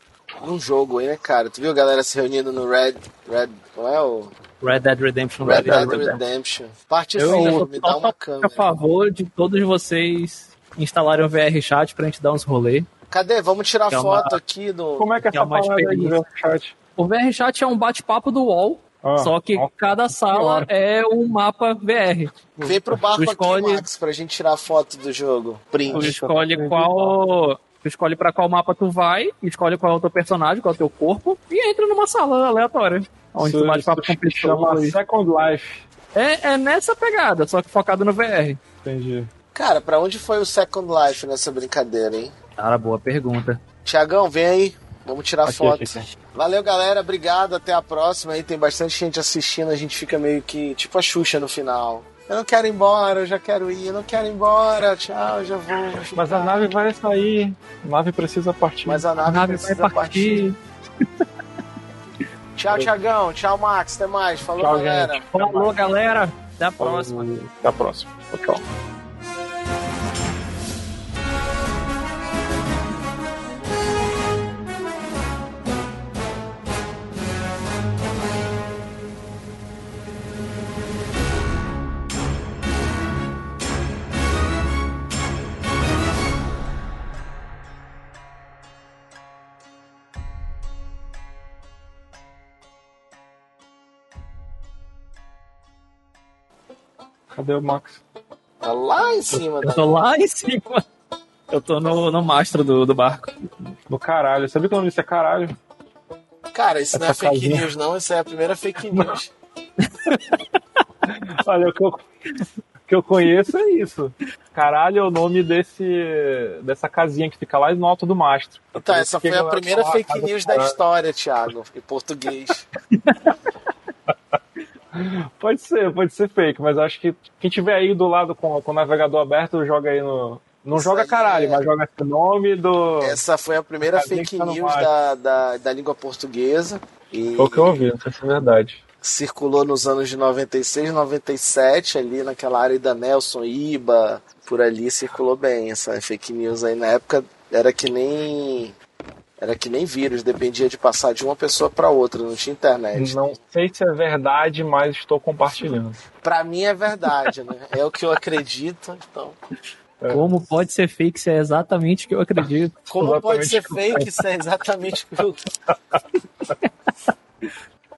num jogo aí, né, cara? Tu viu a galera se reunindo no Red. Red. Não é o. Red Dead Redemption. Red Red Dead Dead Redemption. Parte Eu sou me dá uma câmera. a favor de todos vocês instalarem o VR Chat pra gente dar uns rolê. Cadê? Vamos tirar Que é uma- foto aqui do. Como é que é Que é essa de ver experiência. o chat? O VR Chat é um bate-papo do UOL, Ah, só que ó, cada sala é um mapa VR. Vem pro barco Tu escolhe- aqui, Max, pra gente tirar foto do jogo. Tu Print. escolhe qual. Tu escolhe pra qual mapa tu vai, escolhe qual é o teu personagem, qual é o teu corpo, e entra numa sala aleatória. Onde isso- tu bate papo com chama pessoas. Second Life. É, é nessa pegada, só que focado no VR. Entendi. Cara, pra onde foi o Second Life nessa brincadeira, hein? Cara, boa pergunta. Tiagão, vem aí. Vamos tirar Aqui, foto. aqui, aqui. Valeu, galera. Obrigado. Até a próxima. Aí tem bastante gente assistindo. A gente fica meio que tipo a Xuxa no final. Eu não quero ir embora, eu já quero ir, eu não quero ir embora, tchau, já vou. Mas a nave vai sair, a nave precisa partir. Mas a nave, A nave precisa vai partir. Tchau, Tiagão. Tchau, Max. Até mais. Falou, Tchau, galera. gente. Falou, galera. Até a próxima. Até a próxima. Tchau. Cadê o Max? Tá lá em cima, Eu né? tô lá em cima. Eu tô no, no mastro do, do barco. Do caralho. Sabia que o nome disso é caralho? Cara, isso não é Essa fake casinha. news, não. Isso é a primeira fake news. Olha, o que eu, o que eu conheço é isso. Caralho é o nome desse, dessa casinha que fica lá no alto do mastro. Então, essa foi a primeira fake news da história, Thiago, em português. Pode ser, pode ser fake, mas acho que quem tiver aí do lado com, com o navegador aberto, joga aí no. Não joga caralho, é- mas joga esse nome do. Essa foi a primeira Casinha fake tá news da, da, da língua portuguesa. E Foi o que eu ouvi, não sei se é verdade. circulou nos anos de 96, 97, ali naquela área da Nelson, Iba, por ali circulou bem essa fake news aí. Na época era que nem. Era que nem vírus, dependia de passar de uma pessoa para outra, não tinha internet. Não sei se é verdade, mas estou compartilhando. Pra mim é verdade, né? É o que eu acredito, então. É. Como pode ser fake se é exatamente o que eu acredito? Como pode Exatamente ser que eu fake? Isso é exatamente o que eu